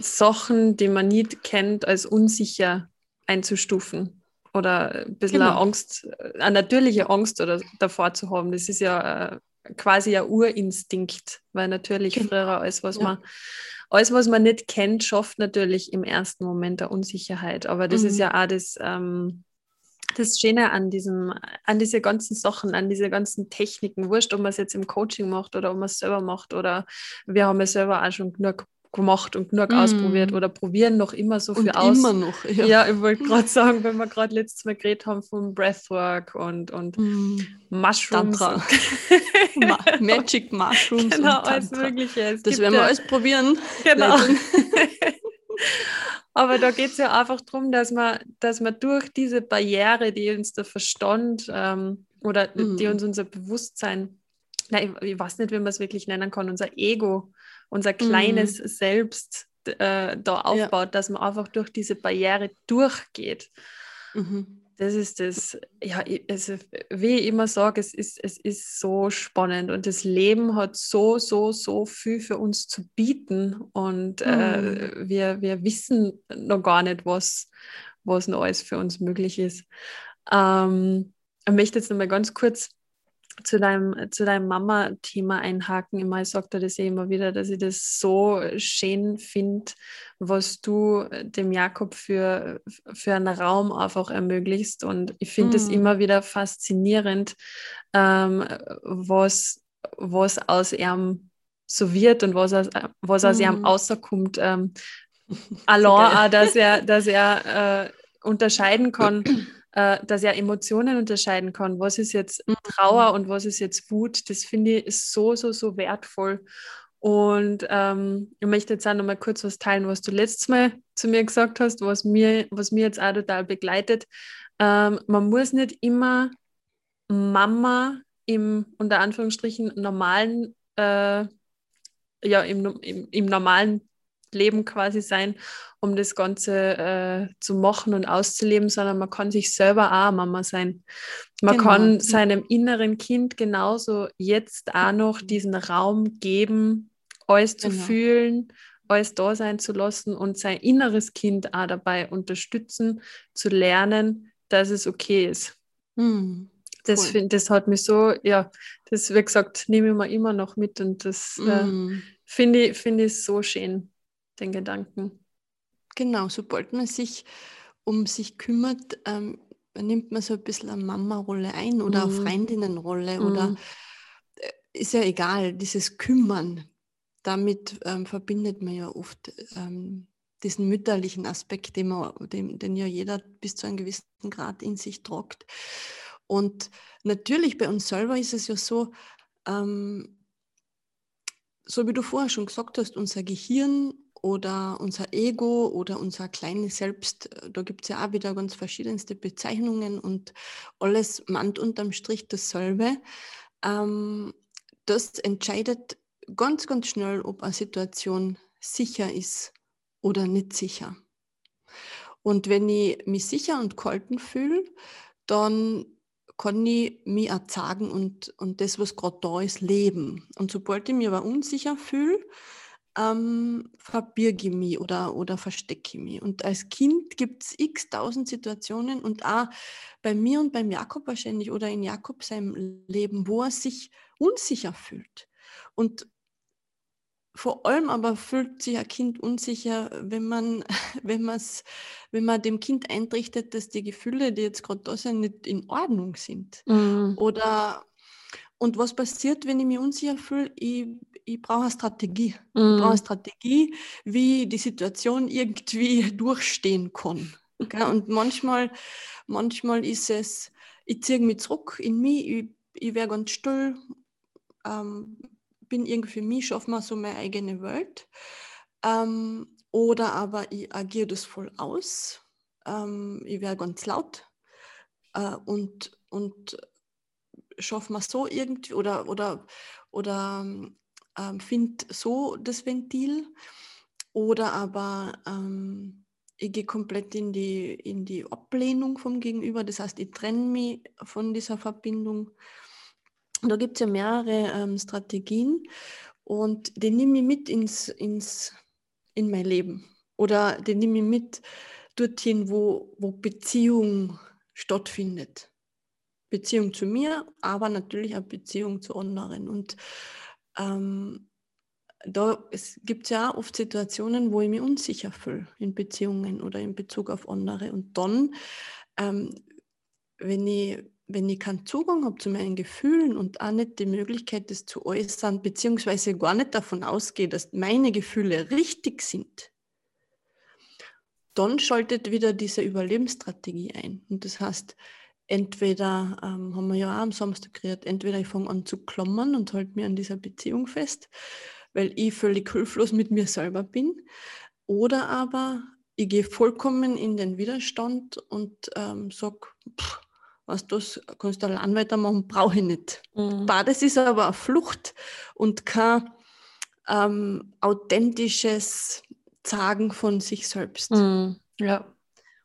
Sachen, die man nicht kennt, als unsicher einzustufen oder ein bisschen genau. eine Angst, eine natürliche Angst oder davor zu haben. Das ist ja äh, quasi ein Urinstinkt, weil natürlich genau. früher alles, was ja. man alles, was man nicht kennt, schafft natürlich im ersten Moment der Unsicherheit. Aber das mhm. ist ja auch das, ähm, das Schöne an diesem, an diese ganzen Sachen, an diese ganzen Techniken, wurscht, ob man es jetzt im Coaching macht oder ob man es selber macht oder wir haben ja selber auch schon genug gemacht und genug mm. ausprobiert oder probieren noch immer so viel und aus. Immer noch, ja. Ja, ich wollte gerade sagen, wenn wir gerade letztes Mal geredet haben vom Breathwork und, und mm. Mushrooms. Und Ma Magic Mushrooms. Genau, alles Mögliche. Es das werden wir ja, alles probieren. Genau. Aber da geht es ja einfach darum, dass man, dass man durch diese Barriere, die uns der Verstand ähm, oder mm. die uns unser Bewusstsein, nein, ich, ich weiß nicht, wie man es wirklich nennen kann, unser Ego unser kleines mhm. Selbst äh, da aufbaut, ja. dass man einfach durch diese Barriere durchgeht. Mhm. Das ist das, ja, also, wie ich immer sage, es ist, es ist so spannend und das Leben hat so, so, so viel für uns zu bieten und äh, mhm. äh, wir, wir wissen noch gar nicht, was, was noch alles für uns möglich ist. Ähm, ich möchte jetzt noch mal ganz kurz zu deinem, zu deinem Mama-Thema einhaken. Immer sagt er das eh immer wieder, dass ich das so schön finde, was du dem Jakob für, für einen Raum einfach ermöglicht. Und ich finde es mm. immer wieder faszinierend, ähm, was, was aus ihm so wird und was aus, was aus mm. ihm rauskommt. Ähm, allein dass er, dass er äh, unterscheiden kann äh, dass er Emotionen unterscheiden kann. Was ist jetzt mhm. Trauer und was ist jetzt Wut? Das finde ich ist so, so, so wertvoll. Und ähm, ich möchte jetzt auch noch mal kurz was teilen, was du letztes Mal zu mir gesagt hast, was mir, was mir jetzt auch total begleitet. Ähm, man muss nicht immer Mama im unter Anführungsstrichen normalen, äh, ja, im, im, im normalen Leben quasi sein, um das Ganze äh, zu machen und auszuleben, sondern man kann sich selber auch Mama sein. Man genau. kann seinem inneren Kind genauso jetzt auch noch diesen Raum geben, alles genau. zu fühlen, alles da sein zu lassen und sein inneres Kind auch dabei unterstützen, zu lernen, dass es okay ist. Mhm. Das, cool. find, das hat mich so, ja, das, wie gesagt, nehme ich mir immer noch mit und das mm. äh, mhm. finde ich, find ich so schön den Gedanken. Genau, sobald man sich um sich kümmert, ähm, nimmt man so ein bisschen eine Mama-Rolle ein oder mhm. eine Freundinnenrolle mhm. oder äh, ist ja egal, dieses Kümmern, damit ähm, verbindet man ja oft ähm, diesen mütterlichen Aspekt, den, man, den, den, ja jeder bis zu einem gewissen Grad in sich tragt. Und natürlich bei uns selber ist es ja so, ähm, so wie du vorher schon gesagt hast, unser Gehirn oder unser Ego oder unser kleines Selbst, äh, da gibt es ja auch wieder ganz verschiedenste Bezeichnungen und alles meint unterm Strich dasselbe. Ähm, das entscheidet ganz, ganz schnell, ob eine Situation sicher ist oder nicht sicher. Und wenn ich mich sicher und gehalten fühle, dann kann ich mich sagen und, und das, was gerade da ist, leben. Und sobald ich mich aber unsicher fühle, ähm, mich oder, oder mich. Und als Kind gibt es x tausend Situationen und auch bei mir und beim Jakob wahrscheinlich oder in Jakob seinem Leben, wo er sich unsicher fühlt. Und vor allem aber fühlt sich ein Kind unsicher, wenn man, wenn, wenn man dem Kind eintrichtet, dass die Gefühle, die jetzt gerade da sind, nicht in Ordnung sind. Mhm. Oder und was passiert, wenn ich mich unsicher fühle? Ich, ich brauche eine Strategie. Mm. Ich brauche eine mhm. Strategie, wie ich die Situation irgendwie durchstehen kann. Und manchmal, manchmal ist es, ich ziehe mich zurück in mich, ich, ich wäre ganz still, ähm, bin irgendwie für mich, schaffe mir so meine eigene Welt. Ähm, oder aber ich agiere das voll aus. Ähm, ich wäre ganz laut äh, und, und schaffe mir so irgendwie oder, oder, oder ähm, finde so das Ventil oder aber ähm, ich gehe komplett in die, in die Ablehnung vom Gegenüber. Das heißt, ich trenne mich von dieser Verbindung. Da gibt es ja mehrere ähm, Strategien und die nehme ich mit ins, ins, in mein Leben. Oder die nehme ich mit dorthin, wo, wo Beziehung stattfindet. Beziehung zu mir, aber natürlich auch Beziehung zu anderen. Und ähm, da gibt es ja oft Situationen, wo ich mich unsicher fühle in Beziehungen oder in Bezug auf andere. Und dann, ähm, wenn, ich, wenn ich keinen Zugang habe zu meinen Gefühlen und auch nicht die Möglichkeit, das zu äußern, beziehungsweise gar nicht davon ausgehe, dass meine Gefühle richtig sind, dann schaltet wieder diese Überlebensstrategie ein. Und das heißt, entweder, ähm, haben wir ja auch am Samstag geredet, entweder ich fange an zu klammern und halte mir an dieser Beziehung fest, weil ich völlig hilflos mit mir selber bin, oder aber ich gehe vollkommen in den Widerstand und ähm, sage, was das kannst du allein weitermachen, brauche ich nicht. Mhm. Beides ist aber eine Flucht und kein ähm, authentisches Sagen von sich selbst. Mhm. Ja.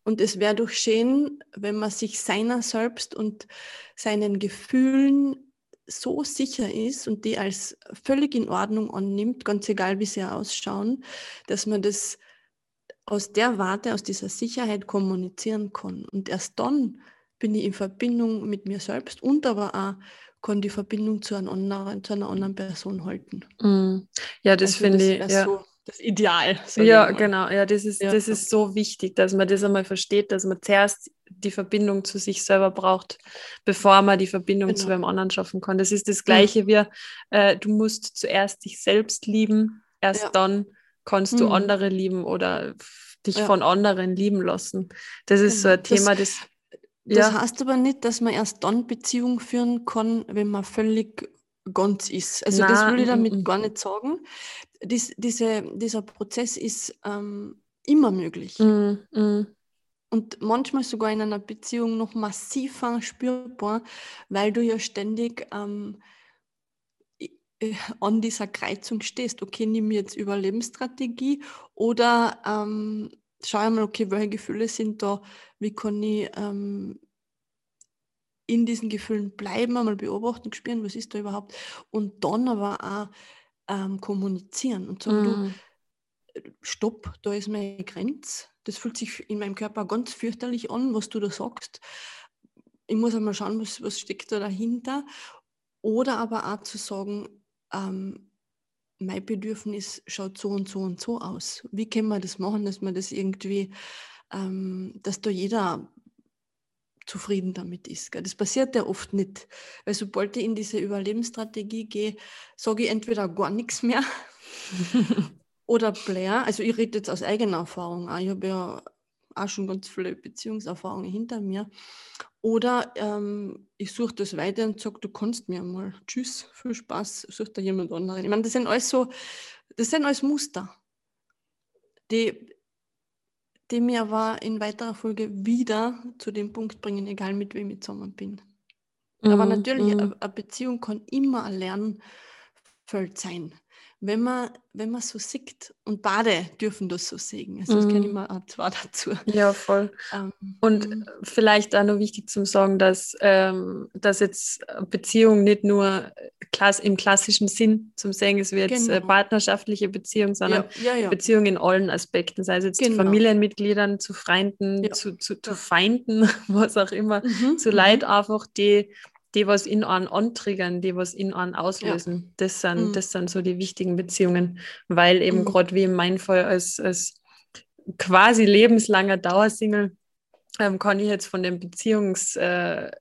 Und es wäre doch schön, wenn man sich seiner selbst und seinen Gefühlen so sicher ist und die als völlig in Ordnung annimmt, ganz egal wie sie ausschauen, dass man das aus der Warte, aus dieser Sicherheit kommunizieren kann. Und erst dann bin ich in Verbindung mit mir selbst und aber auch kann die Verbindung zu einer anderen, zu einer anderen Person halten. Mm. Ja, das also finde ich. Ja. So das Ideal. Ja, genau. Ja, das ist, ja. das ist so wichtig, dass man das einmal versteht, dass man zuerst die Verbindung zu sich selber braucht, bevor man die Verbindung genau. zu einem anderen schaffen kann. Das ist das Gleiche mhm. wie, äh, du musst zuerst dich selbst lieben, erst ja. dann kannst du mhm. andere lieben oder dich ja. von anderen lieben lassen. Das ist genau. so ein Thema, das, Das Ja. heißt aber nicht, dass man erst dann Beziehung führen kann, wenn man völlig ganz ist. Also das Na, will ich mm, damit mm, mm. gar nicht sagen. Dies, diese, dieser Prozess ist ähm, immer möglich. Mm, mm. Und manchmal sogar in einer Beziehung noch massiver spürbar, weil du ja ständig ähm, äh, an dieser Kreuzung stehst. Okay, nimm jetzt Überlebensstrategie oder ähm, schau einmal, okay, welche Gefühle sind da, wie kann ich ähm, in diesen Gefühlen bleiben, einmal beobachten, spüren, was ist da überhaupt und dann aber auch ähm, kommunizieren und sagen, du, Mm. stopp, da ist meine Grenze. Das fühlt sich in meinem Körper ganz fürchterlich an, was du da sagst. Ich muss einmal schauen, was, was steckt da dahinter. Oder aber auch zu sagen, ähm, mein Bedürfnis schaut so und so und so aus. Wie können wir das machen, dass man das irgendwie, ähm, dass da jeder zufrieden damit ist. Gell? Das passiert ja oft nicht. Weil sobald ich in diese Überlebensstrategie gehe, sage ich entweder gar nichts mehr oder Blair, also ich rede jetzt aus eigener Erfahrung, auch. ich habe ja auch schon ganz viele Beziehungserfahrungen hinter mir. Oder ähm, ich suche das weiter und sage, du kannst mir mal. Tschüss, viel Spaß, such da jemand anderen. Ich meine, das sind alles so, das sind alles Muster, die, die mir aber in weiterer Folge wieder zu dem Punkt bringen, egal mit wem ich zusammen bin. Aber Mm, natürlich, eine eine Beziehung kann immer ein Lernfeld sein. Wenn man, wenn man so sieht, und beide dürfen das so sehen. Also es kenne ich mal auch zwei dazu. Ja, voll. Ähm, Und mm, vielleicht auch noch wichtig zum Sagen, dass, ähm, dass jetzt Beziehung nicht nur klass im klassischen Sinn zum Sehen ist, wie jetzt äh, Genau. partnerschaftliche Beziehung, sondern ja, ja, ja. Beziehung in allen Aspekten, sei es jetzt zu Genau. Familienmitgliedern, zu Freunden, zu, zu, zu. Feinden, was auch immer, Mhm, zu mhm. Leid einfach, die, die was in einen antriggern, die was in einen auslösen. Das, sind, Mhm. das sind so die wichtigen Beziehungen, weil eben Mhm. gerade wie in meinem Fall als, als quasi lebenslanger Dauersingle ähm, kann ich jetzt von den Beziehungs, äh,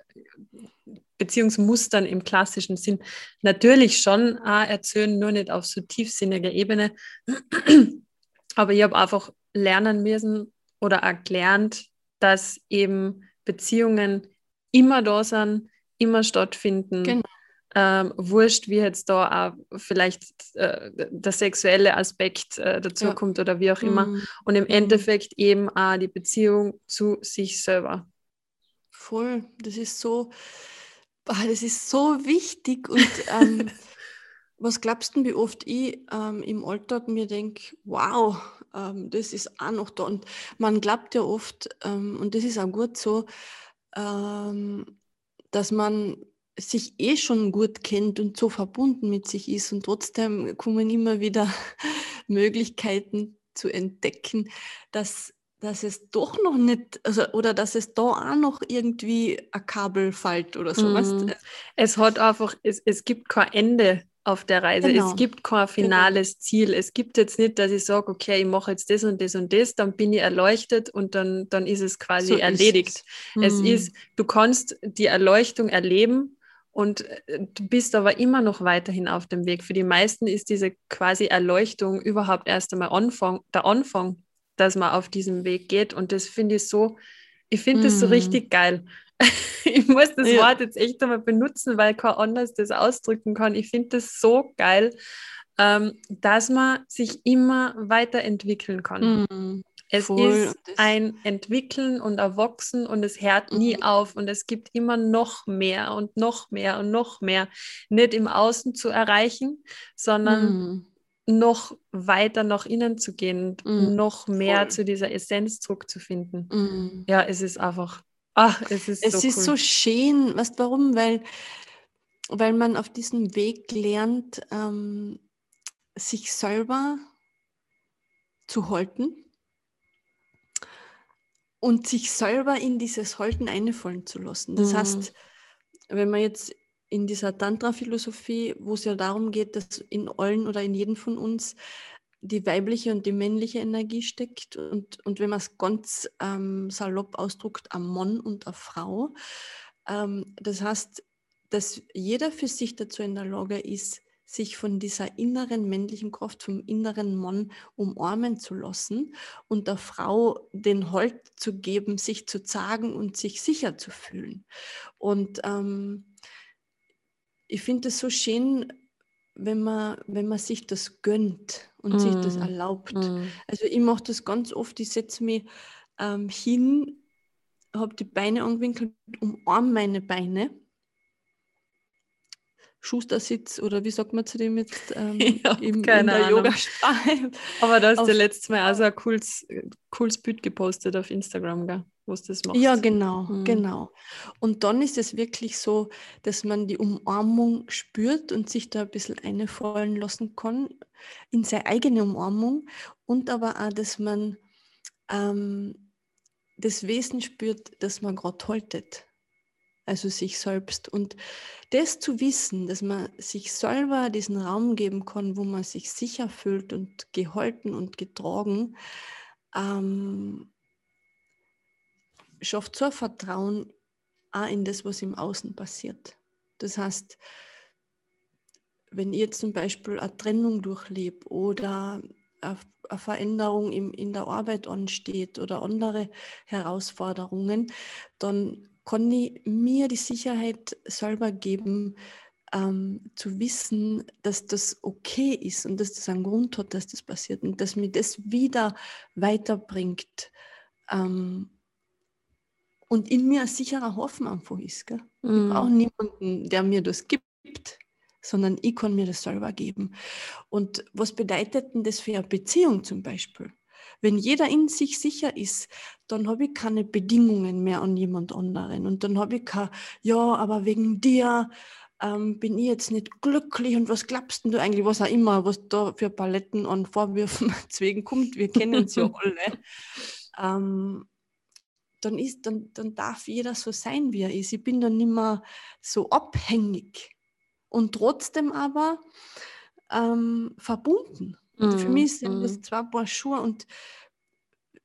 Beziehungsmustern im klassischen Sinn natürlich schon auch erzählen, nur nicht auf so tiefsinniger Ebene. Aber ich habe einfach lernen müssen oder gelernt, dass eben Beziehungen immer da sind, immer stattfinden. Genau. Ähm, wurscht, wie jetzt da auch vielleicht äh, der sexuelle Aspekt äh, dazu Ja. kommt oder wie auch immer. Mhm. Und im Mhm. Endeffekt eben auch die Beziehung zu sich selber. Voll, das ist so, ah, das ist so wichtig. Und ähm, was glaubst du, wie oft ich ähm, im Alltag mir denke, wow, ähm, das ist auch noch da. Und man glaubt ja oft, ähm, und das ist auch gut so, ähm, dass man sich eh schon gut kennt und so verbunden mit sich ist. Und trotzdem kommen immer wieder Möglichkeiten zu entdecken, dass dass es doch noch nicht, also, oder dass es da auch noch irgendwie ein Kabel fällt oder so. Mhm. Es hat einfach, es, es gibt kein Ende auf der Reise. Genau. Es gibt kein finales Ziel. Es gibt jetzt nicht, dass ich sage, okay, ich mache jetzt das und das und das, dann bin ich erleuchtet und dann, dann ist es quasi So ist erledigt. es. Es Mhm. ist, du kannst die Erleuchtung erleben und äh, du bist aber immer noch weiterhin auf dem Weg. Für die meisten ist diese quasi Erleuchtung überhaupt erst einmal Anfang, der Anfang, dass man auf diesem Weg geht. Und das finde ich so, ich finde das so Mhm. richtig geil. ich muss das Ja. Wort jetzt echt einmal benutzen, weil kein anders das ausdrücken kann. Ich finde das so geil, ähm, dass man sich immer weiterentwickeln kann. Mhm. Es Voll. ist ein Entwickeln und Erwachsen und es hört nie Mhm. auf und es gibt immer noch mehr und noch mehr und noch mehr. Nicht im Außen zu erreichen, sondern Mhm. noch weiter nach innen zu gehen und Mhm. noch mehr Voll. zu dieser Essenz zurückzufinden. Mhm. Ja, es ist einfach, ach, es ist Es so ist cool. so schön, weißt du warum? Weil, weil man auf diesem Weg lernt, ähm, sich selber zu halten und sich selber in dieses Halten einfallen zu lassen. Das Mhm. heißt, wenn man jetzt in dieser Tantra-Philosophie, wo es ja darum geht, dass in allen oder in jedem von uns die weibliche und die männliche Energie steckt und, und wenn man es ganz ähm, salopp ausdruckt, am Mann und eine Frau. Ähm, das heißt, dass jeder für sich dazu in der Lage ist, sich von dieser inneren männlichen Kraft, vom inneren Mann umarmen zu lassen und der Frau den Halt zu geben, sich zu zagen und sich sicher zu fühlen. Und ähm, ich finde es so schön, wenn man, wenn man sich das gönnt und mm. sich das mm. erlaubt. Mm. Also ich mache das ganz oft, ich setze mich ähm, hin, habe die Beine angewinkelt, umarme meine Beine Schustersitz oder wie sagt man zu dem jetzt ähm, im, in der Yoga-Sprache. Aber da hast du letztes Mal auch so ein cooles, cooles Bild gepostet auf Instagram, gell? Wo du das machst. Ja, genau, mhm. genau. Und dann ist es wirklich so, dass man die Umarmung spürt und sich da ein bisschen einfallen lassen kann in seine eigene Umarmung und aber auch, dass man ähm, das Wesen spürt, das man gerade haltet also sich selbst. Und das zu wissen, dass man sich selber diesen Raum geben kann, wo man sich sicher fühlt und gehalten und getragen, ähm, schafft so ein Vertrauen auch in das, was im Außen passiert. Das heißt, wenn ihr zum Beispiel eine Trennung durchlebt oder eine Veränderung in der Arbeit ansteht oder andere Herausforderungen, dann kann ich mir die Sicherheit selber geben, ähm, zu wissen, dass das okay ist und dass das einen Grund hat, dass das passiert und dass mir das wieder weiterbringt ähm, und in mir ein sicherer Hoffen einfach ist. Gell? Mm. Ich brauche niemanden, der mir das gibt, sondern ich kann mir das selber geben. Und was bedeutet denn das für eine Beziehung zum Beispiel? Wenn jeder in sich sicher ist, dann habe ich keine Bedingungen mehr an jemand anderen. Und dann habe ich kein, ja, aber wegen dir ähm, bin ich jetzt nicht glücklich und was glaubst du eigentlich, was auch immer, was da für Paletten an Vorwürfen deswegen kommt, wir kennen es ja alle. Ähm, dann, ist, dann, dann darf jeder so sein, wie er ist. Ich bin dann nicht mehr so abhängig und trotzdem aber ähm, verbunden. Mm, Für mich sind mm. das zwei Paar Schuhe und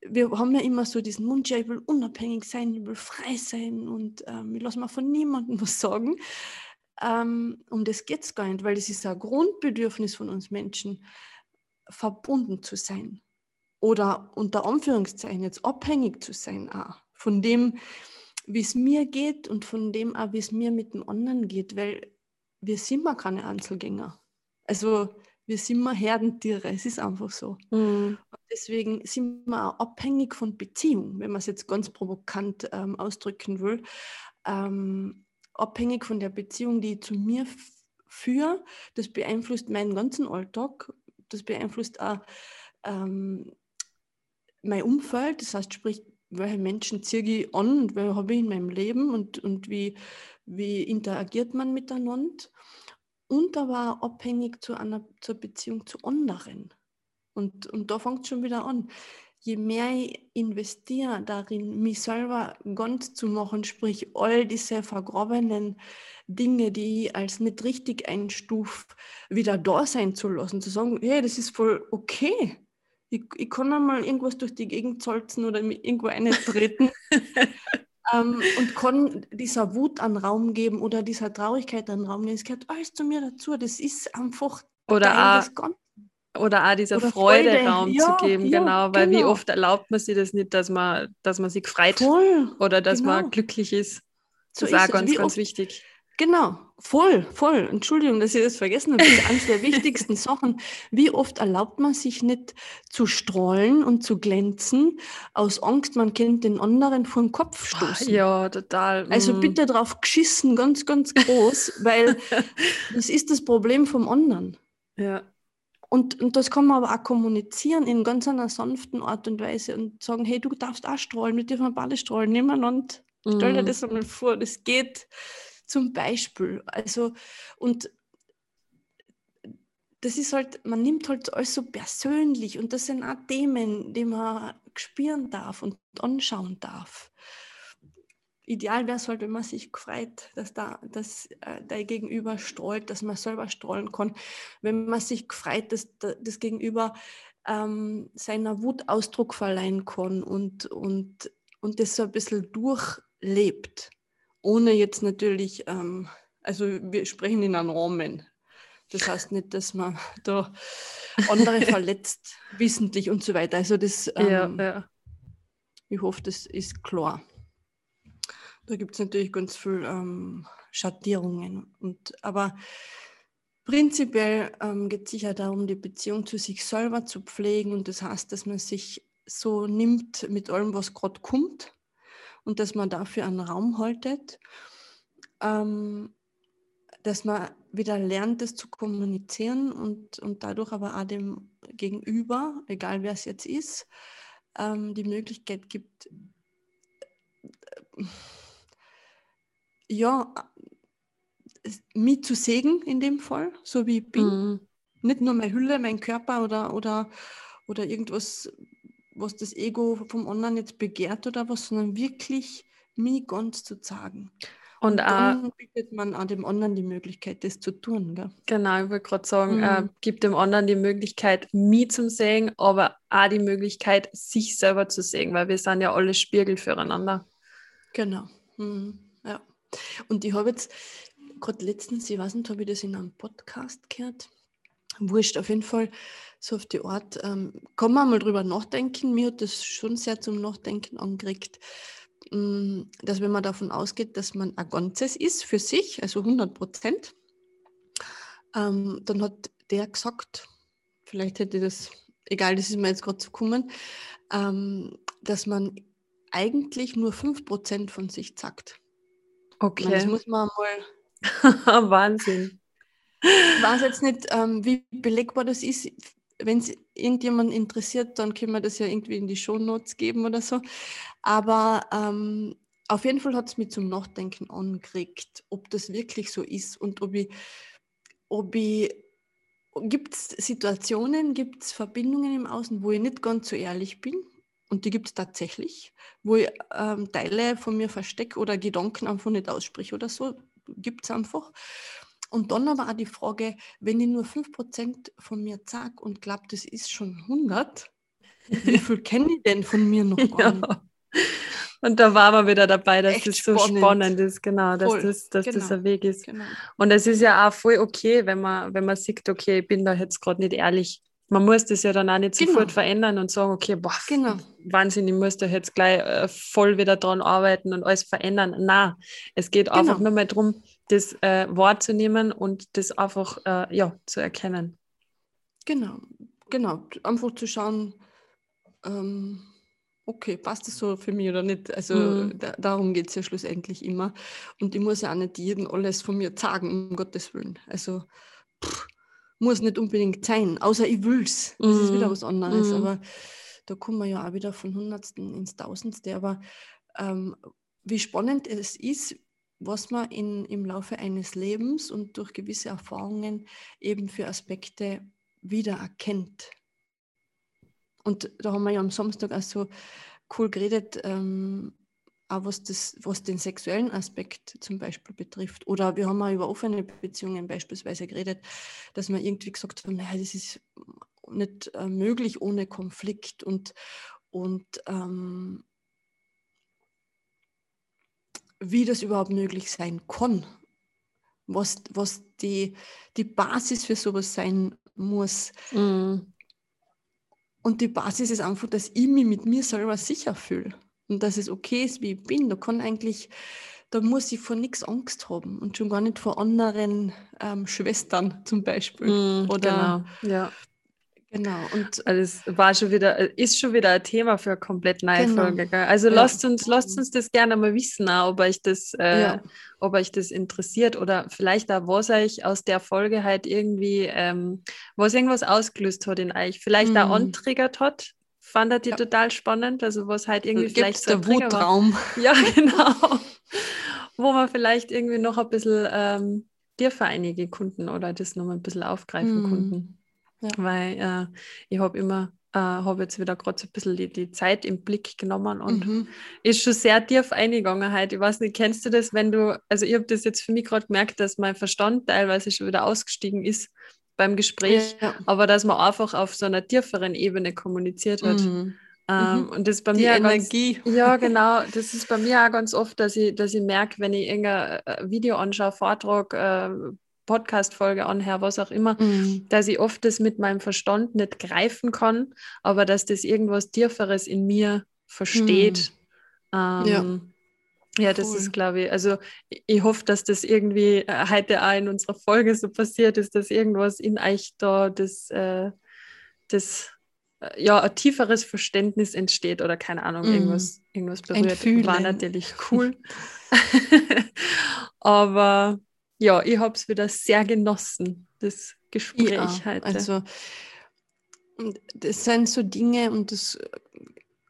wir haben ja immer so diesen Wunsch, ja, ich will unabhängig sein, ich will frei sein und ähm, ich lasse mir von niemandem was sagen. Ähm, um das geht es gar nicht, weil es ist ein Grundbedürfnis von uns Menschen, verbunden zu sein. Oder unter Anführungszeichen jetzt abhängig zu sein auch von dem, wie es mir geht und von dem auch, wie es mir mit dem anderen geht, weil wir sind mal keine Einzelgänger. Also wir sind mal Herdentiere, es ist einfach so. Mhm. Deswegen sind wir auch abhängig von Beziehung, wenn man es jetzt ganz provokant ähm, ausdrücken will. Ähm, abhängig von der Beziehung, die ich zu mir führe. Das beeinflusst meinen ganzen Alltag. Das beeinflusst auch ähm, mein Umfeld. Das heißt, sprich, welche Menschen ziehe ich an und welche habe ich in meinem Leben und, und wie, wie interagiert man miteinander und aber abhängig zu einer, zur Beziehung zu anderen. Und, und da fängt es schon wieder an. Je mehr ich investiere darin, mich selber ganz zu machen, sprich all diese vergrabenen Dinge, die ich als nicht richtig einstufe, wieder da sein zu lassen, zu sagen, hey, das ist voll okay. Ich, ich kann einmal irgendwas durch die Gegend zolzen oder irgendwo eintreten. ähm, und kann dieser Wut einen Raum geben oder dieser Traurigkeit einen Raum geben. Es gehört alles zu mir dazu. Das ist einfach oder Teil des Ganzen. Oder auch dieser oder Freude, Freude, Raum ja, zu geben, ja, genau, weil genau. wie oft erlaubt man sich das nicht, dass man, dass man sich freut Voll, oder dass genau. man glücklich ist. Das so ist auch ganz, ganz wichtig. Genau, voll, voll. Entschuldigung, dass ich das vergessen habe. Das ist eines der wichtigsten Sachen. Wie oft erlaubt man sich nicht zu strahlen und zu glänzen, aus Angst, man kennt den anderen vor den Kopf stoßen? Ja, total. Also mhm. bitte drauf geschissen, ganz, ganz groß, weil das ist das Problem vom anderen. Ja. Und, und das kann man aber auch kommunizieren in ganz einer sanften Art und Weise und sagen, hey, du darfst auch strahlen, wir dürfen beide strahlen, nebeneinander. Stell dir mhm. das einmal vor, das geht zum Beispiel. Also, und das ist halt, man nimmt halt alles so persönlich und das sind auch Themen, die man spüren darf und anschauen darf. Ideal wäre es halt, wenn man sich freut, dass da dass, äh, der Gegenüber strahlt, dass man selber strahlen kann. Wenn man sich freut, dass das Gegenüber ähm, seiner Wut Ausdruck verleihen kann und, und, und das so ein bisschen durchlebt ohne jetzt natürlich, ähm, also wir sprechen in einem Rahmen. Das heißt nicht, dass man da andere verletzt, wissentlich und so weiter. Also das, ähm, ja, ja. ich hoffe, das ist klar. Da gibt es natürlich ganz viel ähm, Schattierungen. Und, aber prinzipiell ähm, geht es sicher darum, die Beziehung zu sich selber zu pflegen. Und das heißt, dass man sich so nimmt mit allem, was gerade kommt und dass man dafür einen Raum haltet. Ähm, dass man wieder lernt, das zu kommunizieren und, und dadurch aber auch dem Gegenüber, egal wer es jetzt ist, ähm, die Möglichkeit gibt, äh, ja, mich zu sägen in dem Fall, so wie ich bin. Mhm. Nicht nur meine Hülle, mein Körper oder, oder, oder irgendwas, was das Ego vom anderen jetzt begehrt oder was, sondern wirklich mich ganz zu zeigen. Und, und dann auch, bietet man auch dem anderen die Möglichkeit, das zu tun. Gell? Genau, ich würde gerade sagen, äh, mhm. äh, gibt dem anderen die Möglichkeit, mich zu sehen, aber auch die Möglichkeit, sich selber zu sehen, weil wir sind ja alle Spiegel füreinander. Genau. Mhm. Ja. Und ich habe jetzt gerade letztens, ich weiß nicht, habe ich das in einem Podcast gehört? Wurscht, auf jeden Fall so auf die Art, ähm, kann man mal drüber nachdenken. Mir hat das schon sehr zum Nachdenken angeregt, mm, dass wenn man davon ausgeht, dass man ein Ganzes ist für sich, also 100 Prozent, ähm, dann hat der gesagt, vielleicht hätte das, egal, das ist mir jetzt gerade zu kommen, ähm, dass man eigentlich nur 5 Prozent von sich sagt. Okay. Das muss man mal. Wahnsinn. Ich weiß jetzt nicht, ähm, wie belegbar das ist. Wenn es irgendjemand interessiert, dann können wir das ja irgendwie in die Shownotes geben oder so. Aber ähm, auf jeden Fall hat es mich zum Nachdenken angeregt, ob das wirklich so ist und ob ich, ob ich gibt es Situationen, gibt es Verbindungen im Außen, wo ich nicht ganz so ehrlich bin, und die gibt es tatsächlich, wo ich ähm, Teile von mir verstecke oder Gedanken einfach nicht ausspreche oder so, gibt es einfach. Und dann aber auch die Frage, wenn ich nur 5% von mir sage und glaube, das ist schon 100, wie viel kenne ich denn von mir noch gar nicht? Ja. Und da waren wir wieder dabei, dass Echt das so spannend, spannend ist, genau, dass, das, dass genau. das ein Weg ist. Genau. Und es ist ja auch voll okay, wenn man, wenn man sieht, okay, ich bin da jetzt gerade nicht ehrlich. Man muss das ja dann auch nicht genau. sofort verändern und sagen, okay, boah, genau. Wahnsinn, ich muss da jetzt gleich äh, voll wieder dran arbeiten und alles verändern. Na, es geht einfach genau. nur mal darum, das äh, wahrzunehmen und das einfach äh, ja, zu erkennen. Genau, genau. Einfach zu schauen, ähm, okay, passt das so für mich oder nicht? Also mhm. da, darum geht es ja schlussendlich immer. Und ich muss ja auch nicht jedem alles von mir sagen, um Gottes Willen. Also pff, muss nicht unbedingt sein, außer ich will es. Das mhm. ist wieder mhm. was anderes. Mhm. Aber da kommen wir ja auch wieder von Hundertsten ins Tausendste. Aber ähm, wie spannend es ist, was man in, im Laufe eines Lebens und durch gewisse Erfahrungen eben für Aspekte wiedererkennt. Und da haben wir ja am Samstag auch so cool geredet, ähm, auch was, das, was den sexuellen Aspekt zum Beispiel betrifft. Oder wir haben auch über offene Beziehungen beispielsweise geredet, dass man irgendwie gesagt haben, naja, das ist nicht äh, möglich ohne Konflikt und, und ähm, wie das überhaupt möglich sein kann, was, was die, die Basis für sowas sein muss. Mhm. Und die Basis ist einfach, dass ich mich mit mir selber sicher fühle und dass es okay ist, wie ich bin. Da kann eigentlich, da muss ich vor nichts Angst haben und schon gar nicht vor anderen ähm, Schwestern zum Beispiel. Mm, Oder genau. ja. Genau. Und also es war schon wieder, ist schon wieder ein Thema für eine komplett neue genau. Folge. Gell? Also ja. lasst uns, lasst uns das gerne mal wissen, ob euch das, äh, ja. ob euch das interessiert oder vielleicht auch, was euch aus der Folge halt irgendwie, ähm, was irgendwas ausgelöst hat in euch, vielleicht mhm. auch antriggert hat. Fandet ihr ja. total spannend, also was halt irgendwie Gibt's vielleicht so der Wutraum. War. Ja, genau. Wo man vielleicht irgendwie noch ein bisschen ähm, dir für einige Kunden oder das nochmal ein bisschen aufgreifen mhm. konnten. Ja. Weil äh, ich habe immer, äh, habe jetzt wieder gerade so ein bisschen die, die, Zeit im Blick genommen und mhm. ist schon sehr tief eingegangen halt. Ich weiß nicht, kennst du das, wenn du, also ich habe das jetzt für mich gerade gemerkt, dass mein Verstand teilweise schon wieder ausgestiegen ist beim Gespräch, ja. aber dass man einfach auf so einer tieferen Ebene kommuniziert hat. Mhm. Ähm, mhm. Und das bei die mir Energie. Ganz, ja, genau. Das ist bei mir auch ganz oft, dass ich, dass ich merke, wenn ich irgendein äh, Video anschaue, Vortrag, äh, Podcast-Folge anher, was auch immer, mhm. dass ich oft das mit meinem Verstand nicht greifen kann, aber dass das irgendwas Tieferes in mir versteht. Mhm. Ähm, ja. Ja, das cool. ist, glaube ich, also ich hoffe, dass das irgendwie äh, heute auch in unserer Folge so passiert ist, dass irgendwas in euch da das, äh, das äh, ja, ein tieferes Verständnis entsteht oder keine Ahnung, mm. irgendwas, irgendwas berührt. War natürlich cool. Aber ja, ich habe es wieder sehr genossen, das Gespräch ja, heute. Also, das sind so Dinge und das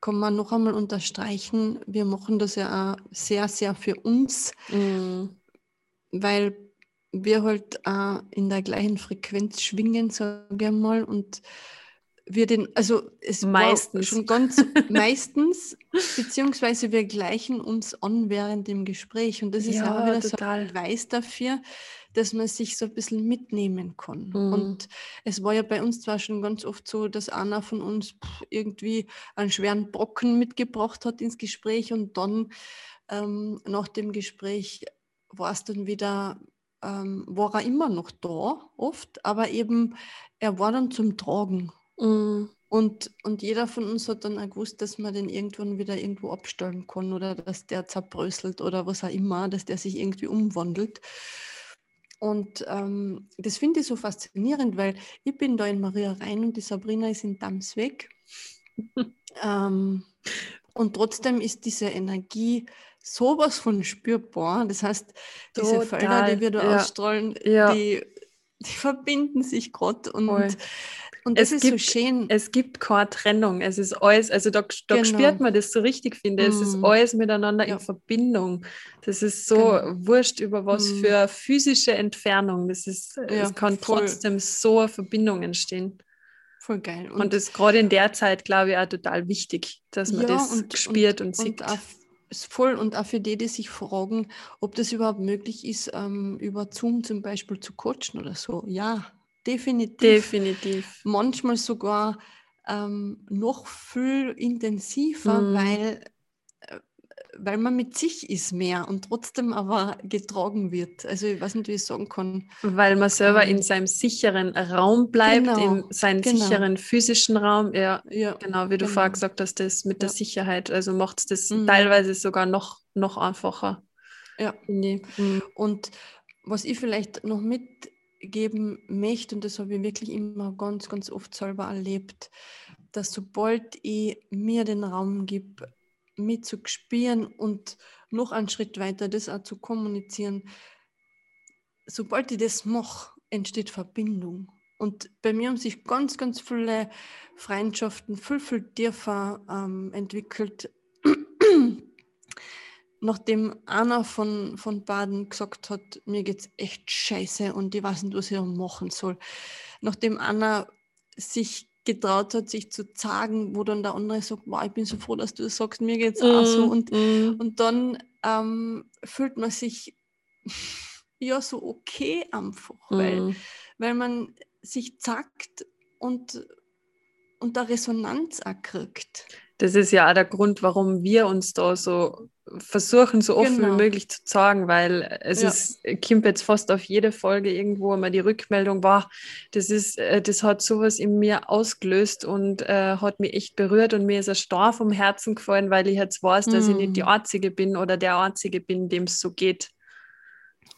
kann man noch einmal unterstreichen. Wir machen das ja auch sehr, sehr für uns, mm. weil wir halt auch in der gleichen Frequenz schwingen, sage ich mal, und wir den, also es meistens schon ganz meistens, beziehungsweise wir gleichen uns an während dem Gespräch. Und das ist ja, auch wieder total. so ein Beweis dafür, dass man sich so ein bisschen mitnehmen kann. Mhm. Und es war ja bei uns zwar schon ganz oft so, dass einer von uns irgendwie einen schweren Brocken mitgebracht hat ins Gespräch und dann ähm, nach dem Gespräch war es dann wieder ähm, war er immer noch da, oft, aber eben er war dann zum Tragen. Mhm. Und, und jeder von uns hat dann auch gewusst, dass man den irgendwann wieder irgendwo abstellen kann oder dass der zerbröselt oder was auch immer, dass der sich irgendwie umwandelt. Und ähm, das finde ich so faszinierend, weil ich bin da in Maria rein und die Sabrina ist in Damsweg. ähm, und trotzdem ist diese Energie sowas von spürbar. Das heißt, diese Total. Felder, die wir da ja. ausstrahlen, ja. Die, die verbinden sich gerade und Voll. Und das es ist gibt, so schön. Es gibt keine Trennung. Es ist alles, also da, da genau. spürt man das so richtig, finde ich. Mm. Es ist mhm. alles miteinander ja. in Verbindung. Das ist so genau. wurscht über was mm. für physische Entfernung. Das ist, ja, es kann voll. trotzdem so eine Verbindung entstehen. Voll geil. Und, und das gerade in der Zeit, glaube ich, auch total wichtig, dass man ja, das und, spürt und, und sieht. Und ist voll und auch für die, die sich fragen, ob das überhaupt möglich ist, ähm, über Zoom zum Beispiel zu coachen oder so. Ja, definitiv. Definitiv. Manchmal sogar ähm, noch viel intensiver, mm. weil, äh, weil man mit sich ist mehr und trotzdem aber getragen wird. Also ich weiß nicht, wie ich sagen kann. Weil man selber ähm, in seinem sicheren Raum bleibt, genau, in seinem genau. sicheren physischen Raum. Ja, ja genau, wie du genau. vorher gesagt hast, das mit ja. der Sicherheit. Also macht es das mm. teilweise sogar noch, noch einfacher. Ja. Mm. Und was ich vielleicht noch mit geben möchte, und das habe ich wirklich immer ganz, ganz oft selber erlebt, dass sobald ich mir den Raum gebe, mit zu spüren und noch einen Schritt weiter das auch zu kommunizieren, sobald ich das mache, entsteht Verbindung. Und bei mir haben sich ganz, ganz viele Freundschaften viel, viel tiefer ähm, entwickelt, nachdem einer von, von Baden gesagt hat, mir geht's echt scheiße und ich weiß nicht, was ich machen soll. Nachdem einer sich getraut hat, sich zu sagen, wo dann der andere sagt, wow, ich bin so froh, dass du das sagst, mir geht's mm, auch so. Und, mm. und dann ähm, fühlt man sich ja so okay einfach, mm. weil, weil man sich zackt und, und da Resonanz auch kriegt. Das ist ja auch der Grund, warum wir uns da so versuchen, so offen genau. wie möglich zu sagen, weil es ja. ist, kommt jetzt fast auf jede Folge irgendwo immer die Rückmeldung, war, das ist, äh, das hat sowas in mir ausgelöst und äh, hat mich echt berührt und mir ist ein Star vom Herzen gefallen, weil ich jetzt weiß, dass ich nicht die mhm. Einzige bin oder der Einzige bin, dem es so geht.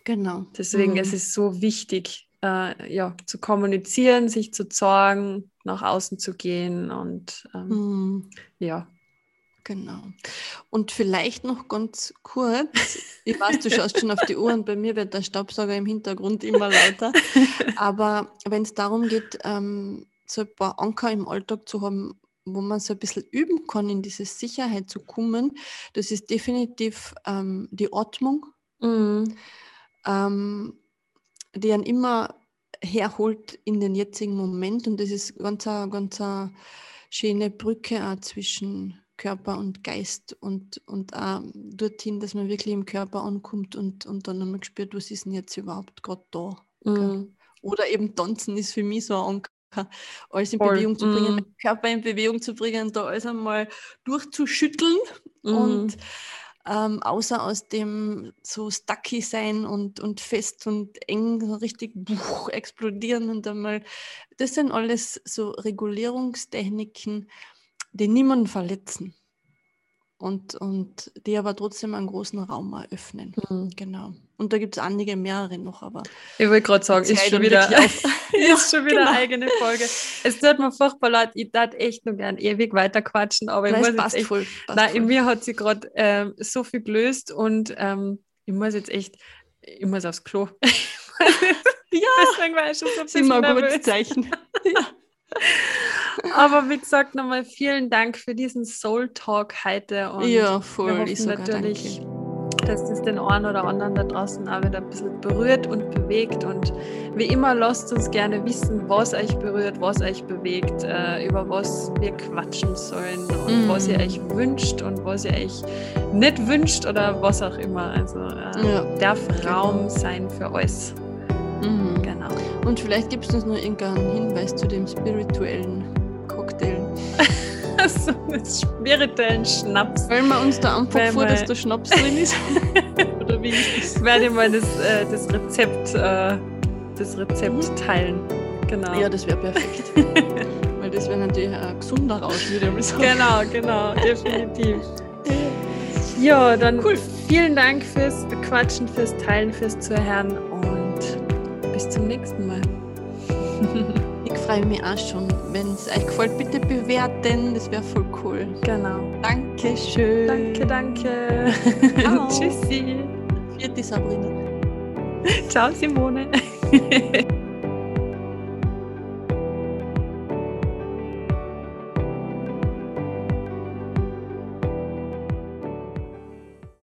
Genau. Deswegen mm. es ist so wichtig, äh, ja, zu kommunizieren, sich zu sagen, nach außen zu gehen und ähm, mm. ja, Genau. Und vielleicht noch ganz kurz, ich weiß, du schaust schon auf die Uhr und bei mir wird der Staubsauger im Hintergrund immer lauter, aber wenn es darum geht, ähm, so ein paar Anker im Alltag zu haben, wo man so ein bisschen üben kann, in diese Sicherheit zu kommen, das ist definitiv ähm, die Atmung, mhm. ähm, die einen immer herholt in den jetzigen Moment und das ist ganz eine, ganz eine schöne Brücke auch zwischen Körper und Geist und, und auch dorthin, dass man wirklich im Körper ankommt und, und dann einmal spürt, was ist denn jetzt überhaupt gerade da. Mhm. Oder eben tanzen ist für mich so ein Anker, alles in Voll. Bewegung zu bringen, mhm. Körper in Bewegung zu bringen, da alles einmal durchzuschütteln mhm. und ähm, außer aus dem so stucky sein und, und fest und eng so richtig buch, explodieren und einmal, das sind alles so Regulierungstechniken, die niemanden verletzen und, und die aber trotzdem einen großen Raum eröffnen. Mhm. Genau. Und da gibt es einige mehrere noch, aber. Ich wollte gerade sagen, ist schon, wieder, ist schon wieder genau. eine eigene Folge. Es tut mir furchtbar leid, ich darf echt nur gern ewig weiter quatschen, aber nein, ich muss passt echt, voll, passt nein, voll. in mir hat sie gerade ähm, so viel gelöst und ähm, ich muss jetzt echt, ich muss aufs Klo. ja, deswegen war ich schon so ein bisschen immer ein gutes Zeichen. ja. Aber wie gesagt, nochmal vielen Dank für diesen Soul Talk heute. Und ja, voll. Wir hoffen natürlich, danke. dass das den einen oder anderen da draußen auch wieder ein bisschen berührt und bewegt. Und wie immer, lasst uns gerne wissen, was euch berührt, was euch bewegt, äh, über was wir quatschen sollen und mm. was ihr euch wünscht und was ihr euch nicht wünscht oder was auch immer. Also äh, ja, darf genau. Raum sein für alles. Mhm. Genau. Und vielleicht gibt es uns noch irgendeinen Hinweis zu dem spirituellen Cocktail. so einen spirituellen Schnaps. Weil wir uns da einfach vor, dass da Schnaps drin ist. Oder wie ist das? Werde mal das, äh, das Rezept, äh, das Rezept mhm. teilen. Genau. Ja, das wäre perfekt. Weil das wäre natürlich ein gesunder Rausch, würde ich sagen. Genau, genau, definitiv. Ja, dann cool. vielen Dank fürs Quatschen, fürs Teilen, fürs Zuhören und bis zum nächsten Mal. Freue mich auch schon. Wenn es euch gefällt, bitte bewerten. Das wäre voll cool. Genau. Dankeschön. Danke, danke. Tschüssi. Vierte Sabrina. Ciao, Simone.